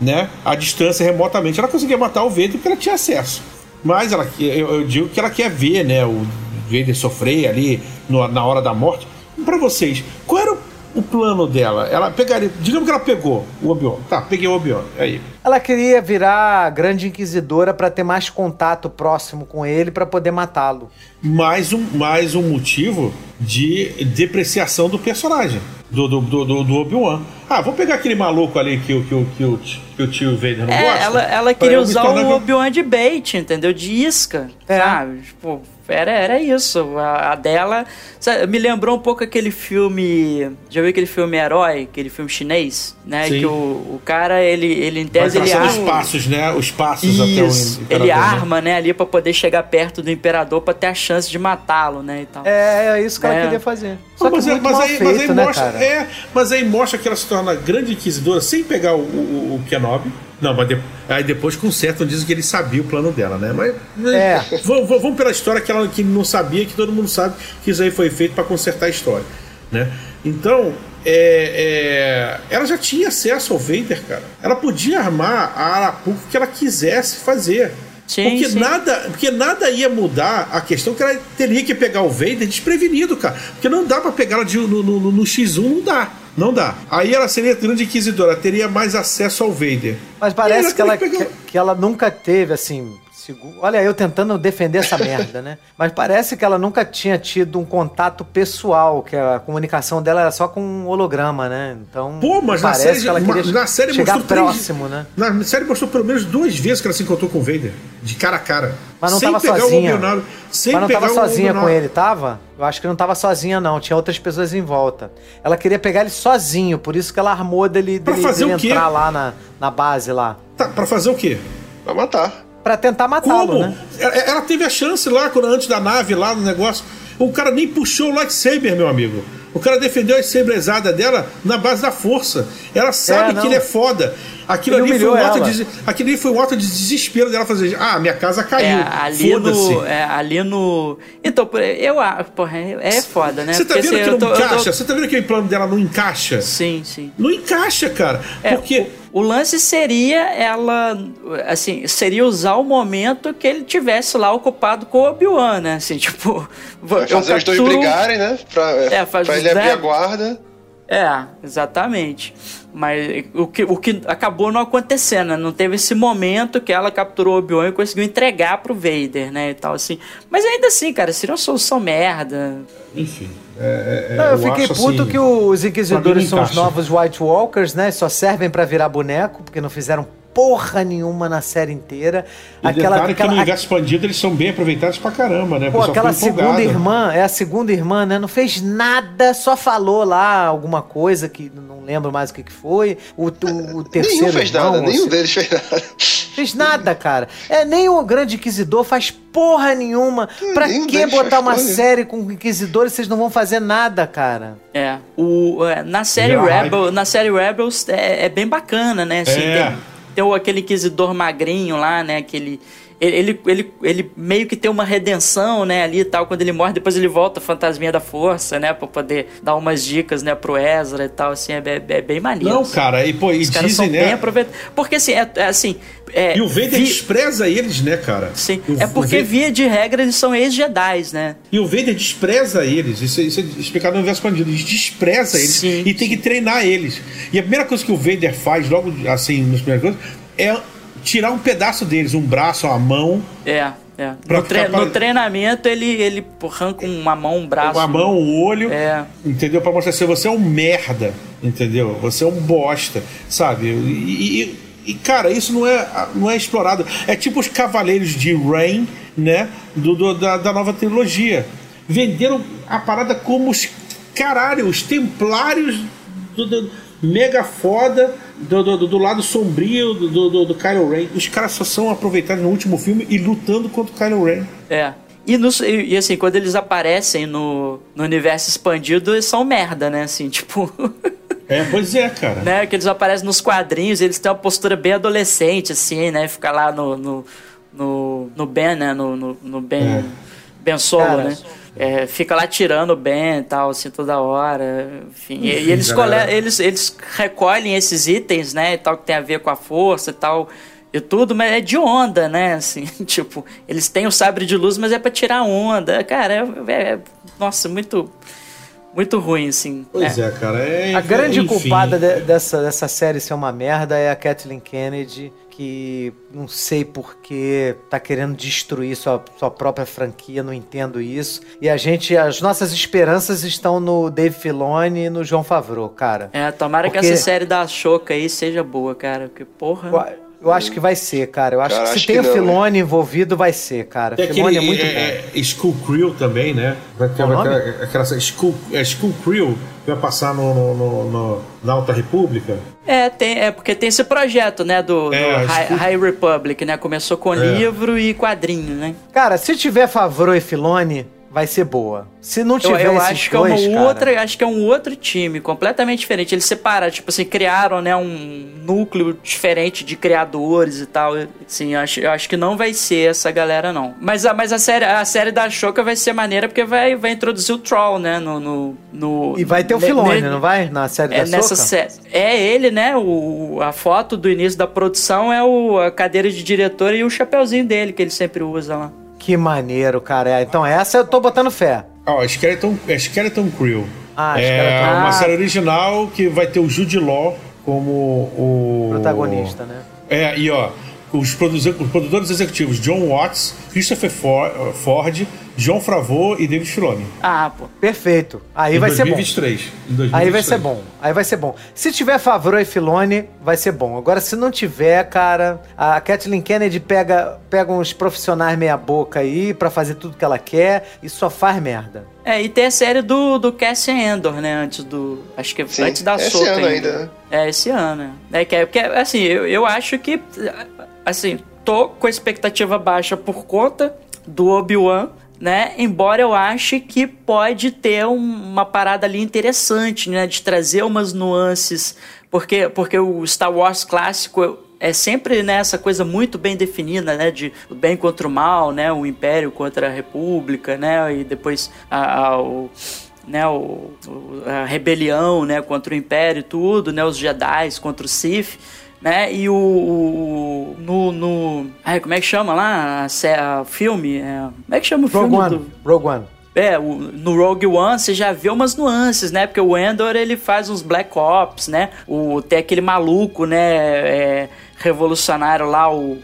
né? A distância remotamente. Ela conseguia matar o Vader porque ela tinha acesso. Mas ela, eu, eu digo que ela quer ver, né? O Vader sofrer ali no- na hora da morte. Para vocês, qual era o, o plano dela? Ela pegaria. Digamos que ela pegou o Obi-Wan. Tá, peguei o Obi-Wan. Aí. Ela queria virar grande inquisidora pra ter mais contato próximo com ele pra poder matá-lo. Mais um, mais um motivo de depreciação do personagem, do, do, do, do- do Obi-Wan. Ah, vou pegar aquele maluco ali que, o- que, o- que, o, que o tio Vader não É, gosta. ela, ela queria usar o Obi-Wan de bait, entendeu? De isca, É. sabe? Tipo, era, era isso. A, a dela. sabe, me lembrou um pouco aquele filme. Já viu aquele filme Herói? Aquele filme chinês? Né? Sim. Que o, o cara, ele, ele em tese, ele traçando os arma. passos, né? Os passos Isso, até o ele imperador, né? arma, né, ali pra poder chegar perto do imperador pra ter a chance de matá-lo, né, e tal. É, é isso que ela É. queria fazer. Só que mas, é- muito mas mal aí, feito, mas aí né, mostra, cara? é, mas aí mostra que ela se torna grande inquisidora sem pegar o, o, o Kenobi. Não, mas de- aí depois consertam, dizem que ele sabia o plano dela, né? Mas É. vamos, vamos- vamos pela história que ela que não sabia, que todo mundo sabe que isso aí foi feito para consertar a história, né? Então, é, é, ela já tinha acesso ao Vader, cara. Ela podia armar a Arapuco que ela quisesse fazer. Sim, porque, sim. Nada, porque nada ia mudar a questão que ela teria que pegar o Vader desprevenido, cara. Porque não dá pra pegar ela de- no, no- no X1, não dá. Não dá. Aí ela seria grande inquisidora, teria mais acesso ao Vader. Mas parece que ela, pegar- que, que ela nunca teve, assim. Segu- Olha, eu tentando defender essa merda, né? Mas parece que ela nunca tinha tido um contato pessoal, que a comunicação dela era só com um holograma, né? Então. Pô, mas na parece série, que ela queria na série chegar mostrou três- próximo, né? Na série mostrou pelo menos duas vezes que ela se encontrou com o Vader. De cara a cara. Mas não sem tava pegar sozinha. o Obi-Wan. Sem Mas não pegar tava sozinha com ele, tava? Eu acho que não tava sozinha, não. Tinha outras pessoas em volta. Ela queria pegar ele sozinho, por isso que ela armou dele, dele, fazer dele o quê? entrar lá na, na base lá. Tá, pra fazer o quê? Pra matar. Pra tentar matá-lo, né? Ela, ela teve a chance lá, quando, antes da nave, lá no negócio. O cara nem puxou o lightsaber, meu amigo. O cara defendeu a lightsaberzada dela na base da força. Ela sabe não. que ele é foda. Aquilo Ele ali, foi um ato de, aquilo ali foi um ato de desespero dela fazer. Ah, minha casa caiu. É, ali Foda-se. no, é, ali no. Então, eu acho, porra, é é foda, né? Você tá Porque, vendo que não tô- eu tô- encaixa? Você tá vendo que o plano dela não encaixa? Sim, sim. Não encaixa, cara. É, Porque. o, o lance seria ela, assim, seria usar o momento que ele tivesse lá ocupado com o Obi-Wan, né? Assim, tipo, Vai eu fazer os dois brigarem, né? Pra, É, faz pra ele abrir a guarda. É, exatamente. Mas o que, o que acabou não acontecendo, né? Não teve esse momento que ela capturou o Obi-Wan e conseguiu entregar pro Vader, né? E tal, assim. Mas ainda assim, cara, seria uma solução merda. Enfim. É- é- Não, eu, fiquei acho, puto assim, que os inquisidores são os novos White Walkers, né? Só servem pra virar boneco, porque não fizeram porra nenhuma na série inteira. E aquela detalhe que no aquela, universo expandido eles são bem aproveitados pra caramba, né? Pô, aquela segunda irmã, é a segunda irmã, né? Não fez nada, só falou lá alguma coisa que não lembro mais o que, que foi. O, o, o terceiro Nenhum fez irmão, nada, o nenhum se- deles fez nada. Fez nada, cara. É, nem o grande inquisidor faz porra nenhuma. Pra nenhum que botar uma nenhuma. série com inquisidores se vocês não vão fazer nada, cara? É. O, é, na série Rebel, na série Rebels é, é bem bacana, né? Assim, É. tem, tem aquele inquisidor magrinho lá, né? Aquele. Ele, ele, ele, meio que tem uma redenção, né, ali e tal, quando ele morre, depois ele volta fantasminha da força, né, pra poder dar umas dicas, né, pro Ezra e tal, assim, é, bem- é bem maneiro. Não, assim. cara, e, pô, e Os caras são dizem, bem né? aproveitados. Porque assim, é, é assim. É, E o Vader vi- despreza eles, né, cara? Sim, O- é porque Vader- via de regra eles são ex-Jedi, né? E o Vader despreza eles. Isso, é- isso é explicado no universo expandido. Ele despreza eles Sim, e tem que treinar eles. E a primeira coisa que o Vader faz, logo assim, nas primeiras coisas, é tirar um pedaço deles, um braço, uma mão, É, é. Pra No, tre- pare- no treinamento ele, ele arranca uma mão, um braço. uma mão, um olho. É. Entendeu? Pra mostrar assim, você é um merda. Entendeu? Você é um bosta. Sabe? E, e- e, cara, isso não é, não é explorado. É tipo os Cavaleiros de Rain, né? Do, do- da, da nova trilogia. Venderam a parada como os caralho, os templários do, do- mega foda do, do, do lado sombrio do, do, do, Kylo Ren. Os caras só são aproveitados no último filme e lutando contra o Kylo Ren. É. E, no- e, e, assim, quando eles aparecem no, no universo expandido, eles são merda, né? Assim, tipo. É, pois é, cara. né? Que eles aparecem nos quadrinhos, eles têm uma postura bem adolescente, assim, né? Fica lá no. no, no, no Ben, né? No, no, no Ben. É. Ben Solo, Cara, né? É, fica lá tirando o Ben e tal, assim, toda hora. Enfim, e, e eles, galera. cole- eles, eles recolhem esses itens, né? E tal, que tem a ver com a força e tal. E tudo, mas é de onda, né? Assim, tipo, eles têm o sabre de luz, mas é pra tirar onda. Cara, é, é- nossa, muito. Muito ruim, assim. Pois é, cara. É, A grande enfim, culpada de- dessa, dessa série ser uma merda é a Kathleen Kennedy, que não sei por que tá querendo destruir sua, sua própria franquia, não entendo isso. E a gente, as nossas esperanças estão no Dave Filoni e no João Favreau, cara. É, tomara Porque- que essa série da Choca aí seja boa, cara. Porque, porra. Eu acho que vai ser, cara. Eu acho Cara, que se acho tem que o não, Filoni envolvido, vai ser, cara. Tem Filoni aquele é muito bom. é, é, School Crew também, né? Vai ter ter aquela School, é, School Crew que vai passar no, no- no- no- na Alta República. É, tem, é porque tem esse projeto, né, do, do É, High, escuta- High Republic, né? Começou com É. livro e quadrinho, né? Cara, se tiver Favreau e Filoni, vai ser boa. Se não Eu, tiver eu esses acho que é uma cara, outra, acho que é um outro time, completamente diferente. Eles separaram, tipo assim, criaram, né, um núcleo diferente de criadores e tal. Sim, eu acho, eu acho que não vai ser essa galera não. Mas a, mas a série, a série da Shoka vai ser maneira porque vai, vai introduzir o Troll, né, no, no, no- E vai ter o ne- Filoni, ne- não vai? Na série É, da nessa série. É ele, né? O, a foto do início da produção é o, a cadeira de diretor e o chapeuzinho dele que ele sempre usa lá. Que maneiro, cara. É, Então essa eu tô botando fé. Ó, Skeleton, é Skeleton Crew. Ah, é Skeleton- uma Ah. série original que vai ter o Jude Law como o Protagonista, né? É, e ó, os, produtores executivos John Watts, Christopher For- Ford, John Favreau e David Filoni. Ah, pô. Perfeito. Aí Em vai ser bom. 2023. Em 2023. Aí vai ser bom. Aí vai ser bom. Se tiver Favreau e Filoni, vai ser bom. Agora, se não tiver, cara, a Kathleen Kennedy pega, pega uns profissionais meia boca aí pra fazer tudo que ela quer e só faz merda. É, e tem a série do, do Cassian Endor, né? Antes do. Acho que é Sim, antes da esse Soca ano ainda, né? É, esse ano. né? É, que é, que é, assim, eu, eu acho que. Assim, tô com a expectativa baixa por conta do Obi-Wan, né? Embora eu ache que pode ter um- uma parada ali interessante, né? De trazer umas nuances. Porque, porque o Star Wars clássico é sempre né, essa coisa muito bem definida, né? De o bem contra o mal, né? O Império contra a República, né? E depois a, a- o né, o, a rebelião, né, contra o Império e tudo, né, os Jedi contra o Sith, né, e o, o- no, no, ai, como é que chama lá, a filme, é, como é que chama o Rogue filme One. do... Rogue One. É, o- no Rogue One você já vê umas nuances, né? Porque o Endor ele faz uns Black Ops, né? O, tem aquele maluco, né? é, revolucionário lá, o.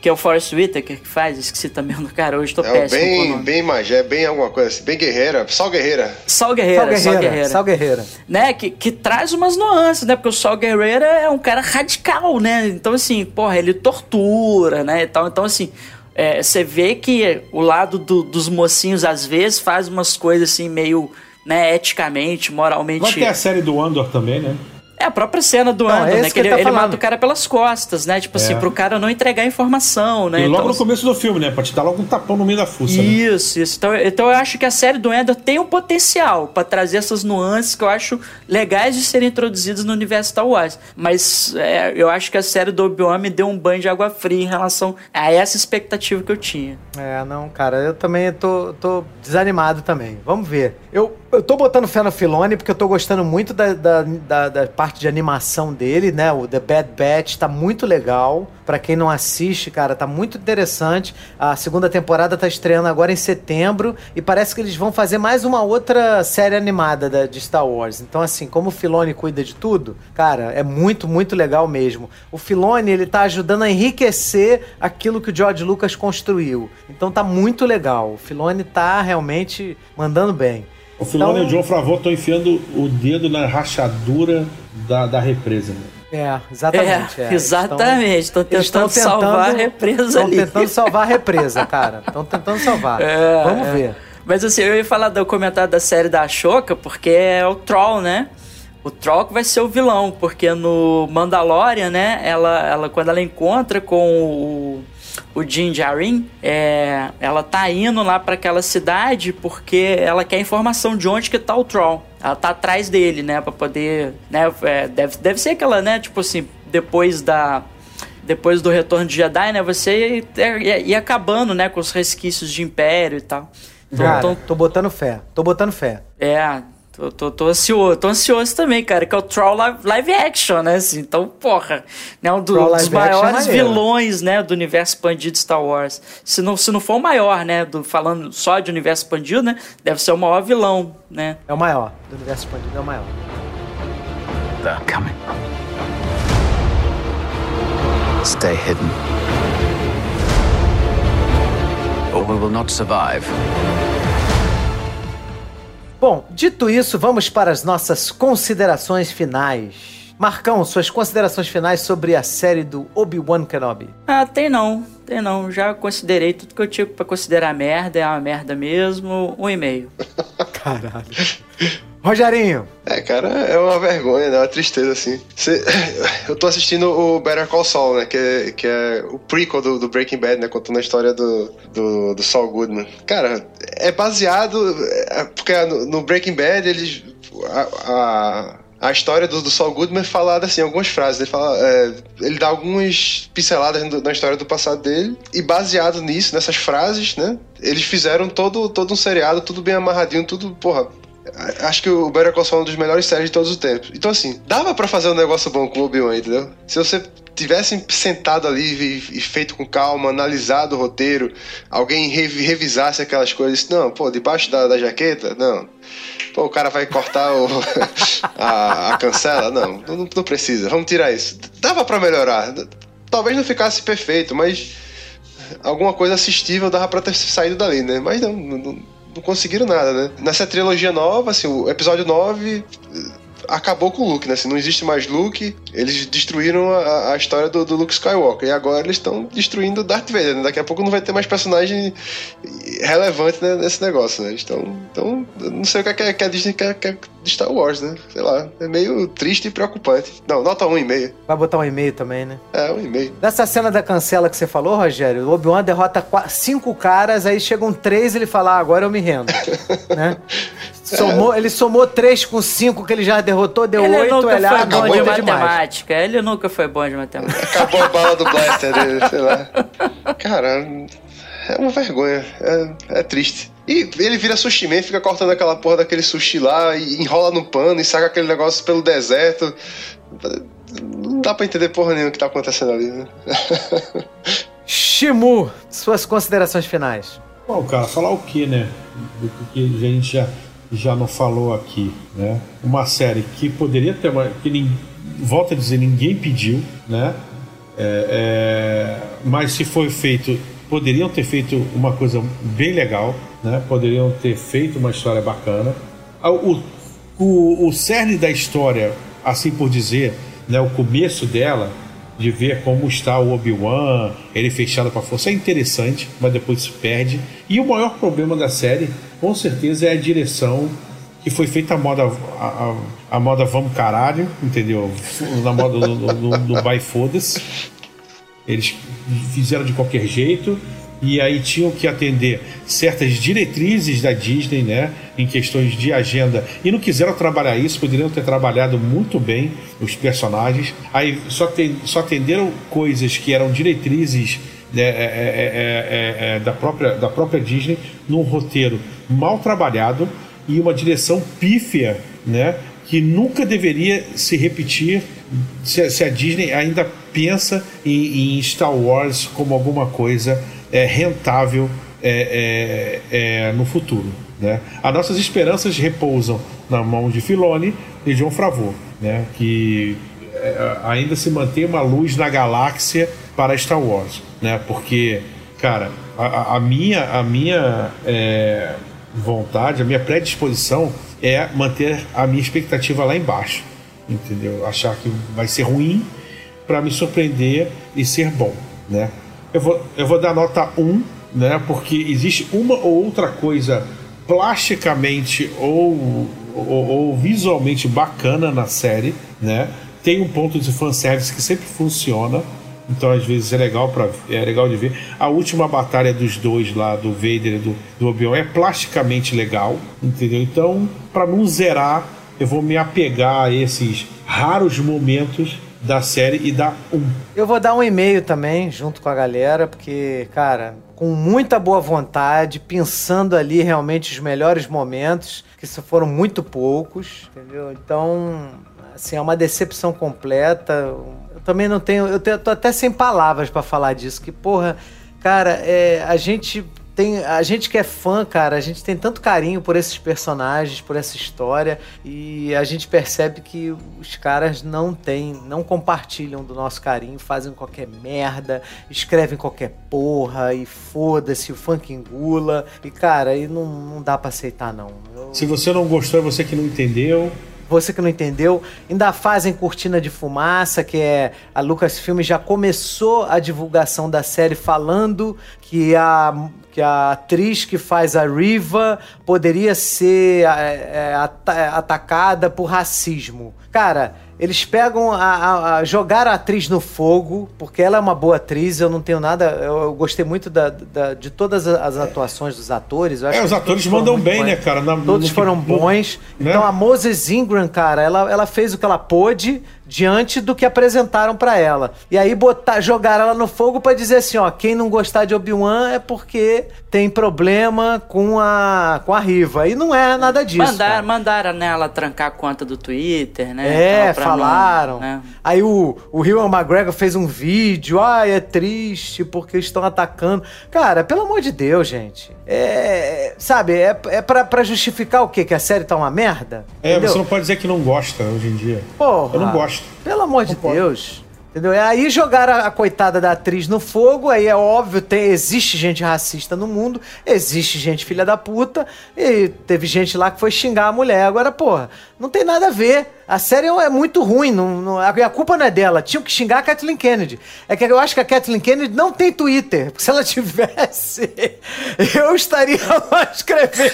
Que é o Forrest Whitaker que faz, esqueci também do cara, hoje tô É o péssimo com o bem, nome. bem magé, bem alguma coisa assim, bem guerreira, só guerreira. Sal Guerreira, Sal Sal Guerreira. Guerreira. Sal Guerreira. né, que, que traz umas nuances, né, porque o Sol Guerreiro é um cara radical, né, então assim, porra, ele tortura, né, e tal, então assim, é, você vê que o lado do- dos mocinhos às vezes faz umas coisas assim meio, né, eticamente, moralmente... Vai ter a série do Andor também, né? É a própria cena do Andor, é né, que que ele, ele tá ele mata o cara pelas costas, né, tipo assim, É. pro cara não entregar informação, né, e logo então, no começo do filme, né? Pra te dar logo um tapão no meio da fuça, né? Isso, isso. Então, então eu acho que a série do Endor tem um potencial pra trazer essas nuances que eu acho legais de serem introduzidas no universo Star Wars. Mas é, eu acho que a série do Obi-Wan me deu um banho de água fria em relação a essa expectativa que eu tinha. É, não, cara, eu também tô, tô desanimado também. Vamos ver. Eu, eu tô botando fé no Filone porque eu tô gostando muito da, da, da, da parte de animação dele, né? O The Bad Batch tá muito legal. Pra quem não assiste, cara, tá muito interessante. A segunda temporada tá estreando agora em setembro e parece que eles vão fazer mais uma outra série animada da, de Star Wars. Então, assim, como o Filone cuida de tudo, cara, é muito, muito legal mesmo. O Filone, ele tá ajudando a enriquecer aquilo que o George Lucas construiu. Então tá muito legal. O Filone tá realmente mandando bem. O Filoni Então- e o John Favreau estão enfiando o dedo na rachadura da, da represa. Né? É, exatamente. É, é. exatamente. Estão Eles tentando salvar a represa Estão ali. tentando salvar a represa, cara. Estão tentando salvar. É, Vamos é. ver. Mas assim, eu ia falar do comentário da série da Ashoka, porque é o Troll, né? O Troll que vai ser o vilão, porque no Mandalorian, né? Ela, ela quando ela encontra com o, o Din Djarin, é, ela tá indo lá para aquela cidade porque ela quer informação de onde que tá o Troll. Ela tá atrás dele, né? Pra poder. Né, é, deve, deve ser aquela, né? Tipo assim, depois da depois do retorno de Jedi, né? Você ia, ia- ia acabando, né? Com os resquícios de Império e tal. Então, Cara, então, tô botando fé. Tô botando fé. é, Tô, tô, tô, ansioso, tô ansioso também, cara, que é o Troll live, live action, né? Assim, então, porra, né? Um do, dos maiores é vilões, né? Do universo expandido Star Wars. Se não, se não for o maior, né? Do, falando só de universo expandido, né? Deve ser o maior vilão, né? É o maior. Do universo expandido é o maior. They're coming. Stay hidden. Or we will not survive. Bom, dito isso, vamos para as nossas considerações finais. Marcão, suas considerações finais sobre a série do Obi-Wan Kenobi. Ah, tem não, tem não. Já considerei tudo que eu tinha para considerar merda, é uma merda mesmo. Um e-mail. Caralho. Rogerinho. É, cara, é uma vergonha, né? Uma tristeza, assim. Cê, eu tô assistindo o Better Call Saul, né? Que é, que é o prequel do, do Breaking Bad, né? Contando a história do, do, do Saul Goodman. Cara, é baseado... É, porque no, no, Breaking Bad, eles... a, a a história do, do Saul Goodman é falada assim, algumas frases. Ele, fala, é, ele dá algumas pinceladas na história do passado dele, e baseado nisso, nessas frases, né? Eles fizeram todo, todo um seriado, tudo bem amarradinho, tudo, porra, Acho que o Better Call Saul é uma das melhores séries de todos os tempos. Então, assim, dava para fazer um negócio bom com o Obi-Wan, entendeu? Se você tivesse sentado ali e, feito com calma, analisado o roteiro, alguém revisasse aquelas coisas, não, pô, debaixo da, da jaqueta, não. Pô, o cara vai cortar o, a, a, cancela? Não, não, não, precisa, vamos tirar isso. Dava para melhorar. Talvez não ficasse perfeito, mas alguma coisa assistível dava pra ter saído dali, né? Mas não, não não conseguiram nada, né? Nessa trilogia nova, assim, o episódio 9 acabou com o Luke, né? Se não existe mais Luke, eles destruíram a, a história do, do, Luke Skywalker. E agora eles estão destruindo Darth Vader, né? Daqui a pouco não vai ter mais personagem relevante né, nesse negócio, né? Então, então não sei o que, é, que a Disney quer, quer de Star Wars, né? Sei lá. É meio triste e preocupante. Não, nota um e-mail. Vai botar um e-mail também, né? É, um e-mail. Nessa cena da cancela que você falou, Rogério, o Obi-Wan derrota quatro, cinco caras, aí chegam três e ele fala, ah, agora eu me rendo. né? Somou, é. Ele somou três com cinco que ele já derrotou, deu ele oito, ele foi bom de matemática. Demais. Ele nunca foi bom de matemática. Acabou a bala do blaster dele, sei lá. Cara, é uma vergonha. É, é triste. E ele vira sushi man, fica cortando aquela porra daquele sushi lá, e enrola no pano e saca aquele negócio pelo deserto. Não dá pra entender porra nenhuma o que tá acontecendo ali, né? Shimu, suas considerações finais. Bom, cara, falar o que, né? Do que a gente já já não falou aqui, né? Uma série que poderia ter uma, que nem, volta a dizer ninguém pediu, né? É, é, mas se foi feito, poderiam ter feito uma coisa bem legal, né? Poderiam ter feito uma história bacana. O, o, o cerne da história, assim por dizer, né? O começo dela de ver como está o Obi-Wan, ele fechado para força, é interessante, mas depois se perde. E o maior problema da série, com certeza, é a direção que foi feita a moda a, a, a moda vamos caralho, entendeu? Na moda do, do, do, do foda-se. Eles fizeram de qualquer jeito e aí tinham que atender certas diretrizes da Disney, né, em questões de agenda, e não quiseram trabalhar isso, poderiam ter trabalhado muito bem os personagens, aí só, tem, só atenderam coisas que eram diretrizes né, é, é, é, da, própria, da própria Disney num roteiro mal trabalhado e uma direção pífia, né, que nunca deveria se repetir se, se a Disney ainda pensa em, em Star Wars como alguma coisa é, rentável é, é, é, no futuro. Né? As nossas esperanças repousam na mão de Filoni e John Favreau, né? que é, ainda se mantém uma luz na galáxia para Star Wars, né? porque, cara, a, a minha, a minha é, vontade, a minha predisposição é manter a minha expectativa lá embaixo, entendeu? Achar que vai ser ruim para me surpreender e ser bom, né? Eu vou, eu vou dar nota 1, né? Porque existe uma ou outra coisa plasticamente ou, ou, ou visualmente bacana na série, né? Tem um ponto de fanservice que sempre funciona, então às vezes é legal para é legal de ver. A última batalha dos dois lá, do Vader e do, do Obi-Wan, é plasticamente legal, entendeu? Então, para não zerar, eu vou me apegar a esses raros momentos da série e dá um. Eu vou dar um e-mail também, junto com a galera, porque, cara, com muita boa vontade, pensando ali realmente os melhores momentos, que foram muito poucos, entendeu? Então, assim, é uma decepção completa. Eu também não tenho. Eu tô até sem palavras para falar disso, que, porra, cara, é, a gente tem a gente que é fã, cara, a gente tem tanto carinho por esses personagens, por essa história e a gente percebe que os caras não têm, não compartilham do nosso carinho, fazem qualquer merda, escrevem qualquer porra e foda-se, o funk engula e cara, aí não, não dá para aceitar não. Eu... Se você não gostou, é você que não entendeu você que não entendeu, ainda fazem Cortina de Fumaça, que é a Lucasfilm já começou a divulgação da série falando que a, que a atriz que faz a Riva poderia ser é, é, atacada por racismo. Cara, eles pegam a, a, a, jogar a atriz no fogo, porque ela é uma boa atriz, eu não tenho nada. Eu, eu gostei muito da, da, de todas as atuações dos atores. é, os atores mandam bem, bons. né, cara? Na, todos no, foram bons. Né? Então a Moses Ingram, cara, ela, ela fez o que ela pôde diante do que apresentaram para ela. E aí botar, jogaram ela no fogo para dizer assim, ó, quem não gostar de Obi-Wan é porque tem problema com a com a Riva. E não é nada disso. Mandaram, mandaram nela trancar a conta do Twitter, né? É, falaram. Não, né? Aí o, o Ewan McGregor fez um vídeo, ai, é triste porque estão atacando. Cara, pelo amor de Deus, gente. É, sabe, é, é pra, pra justificar o quê? Que a série tá uma merda? É, entendeu? você não pode dizer que não gosta hoje em dia. Porra. Eu não gosto. Pelo amor de Deus. Entendeu? Aí jogaram a, a, coitada da atriz no fogo, aí é óbvio, tem, existe gente racista no mundo, existe gente filha da puta, e teve gente lá que foi xingar a mulher. Agora, porra, não tem nada a ver. A série é muito ruim, não, não, a culpa não é dela. Tinha que xingar a Kathleen Kennedy. É que eu acho que a Kathleen Kennedy não tem Twitter, porque se ela tivesse, eu estaria lá escrevendo.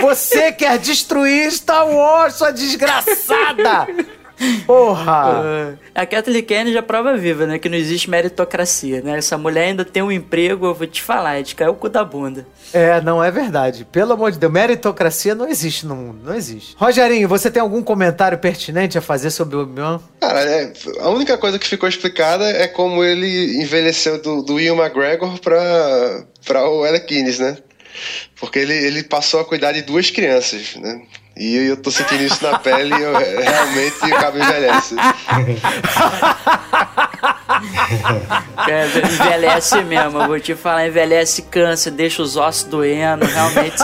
Você quer destruir Star Wars, sua desgraçada! Porra! É. A Kathleen Kennedy é prova viva, né? Que não existe meritocracia, né? Essa mulher ainda tem um emprego, eu vou te falar, é de cair o cu da bunda. É, não é verdade. Pelo amor de Deus, meritocracia não existe no mundo, não existe. Rogerinho, você tem algum comentário pertinente a fazer sobre o Obi-Wan? Cara, é, a única coisa que ficou explicada é como ele envelheceu do, do Ian McGregor pra, pra o Alec Guinness, né? Porque ele, ele passou a cuidar de duas crianças, né? E eu tô sentindo isso na pele e eu, realmente o cabelo envelhece. É, envelhece mesmo, eu vou te falar, envelhece câncer, deixa os ossos doendo, realmente.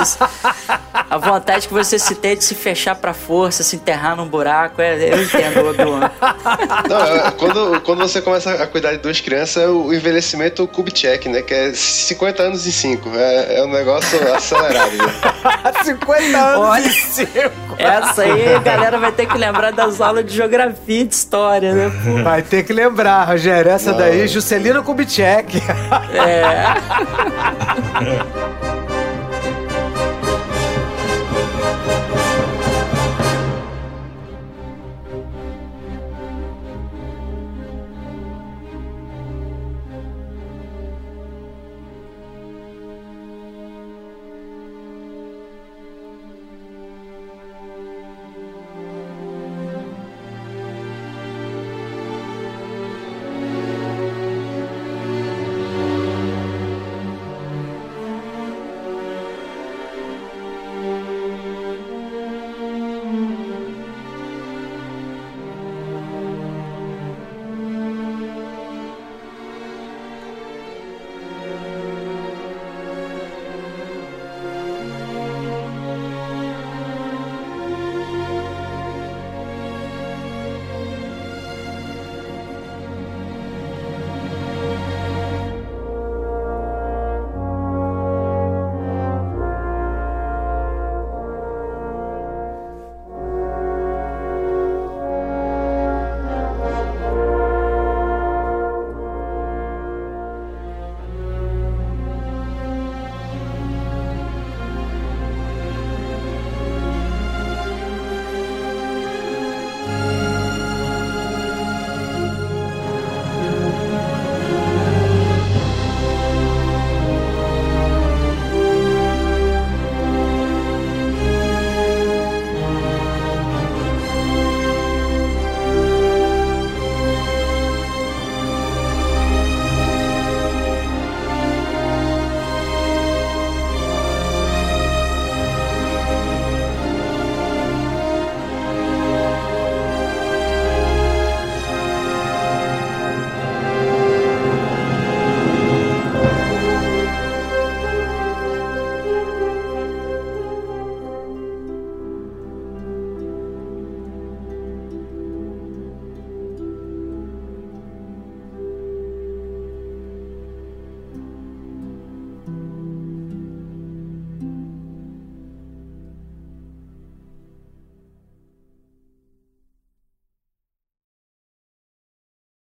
A vontade que você se tem de se fechar pra força, se enterrar num buraco, é, eu entendo o Obi-Wan. Não, é, quando, quando você começa a cuidar de duas crianças, é o envelhecimento Kubitschek, né? Que é 50 anos em 5. É, é um negócio acelerado. Né? 50 anos Olha, em 5. Essa aí a galera vai ter que lembrar das aulas de geografia e de história, né? Pô. Vai ter que lembrar, Rogério. Essa Não. daí, Juscelino Kubitschek. É.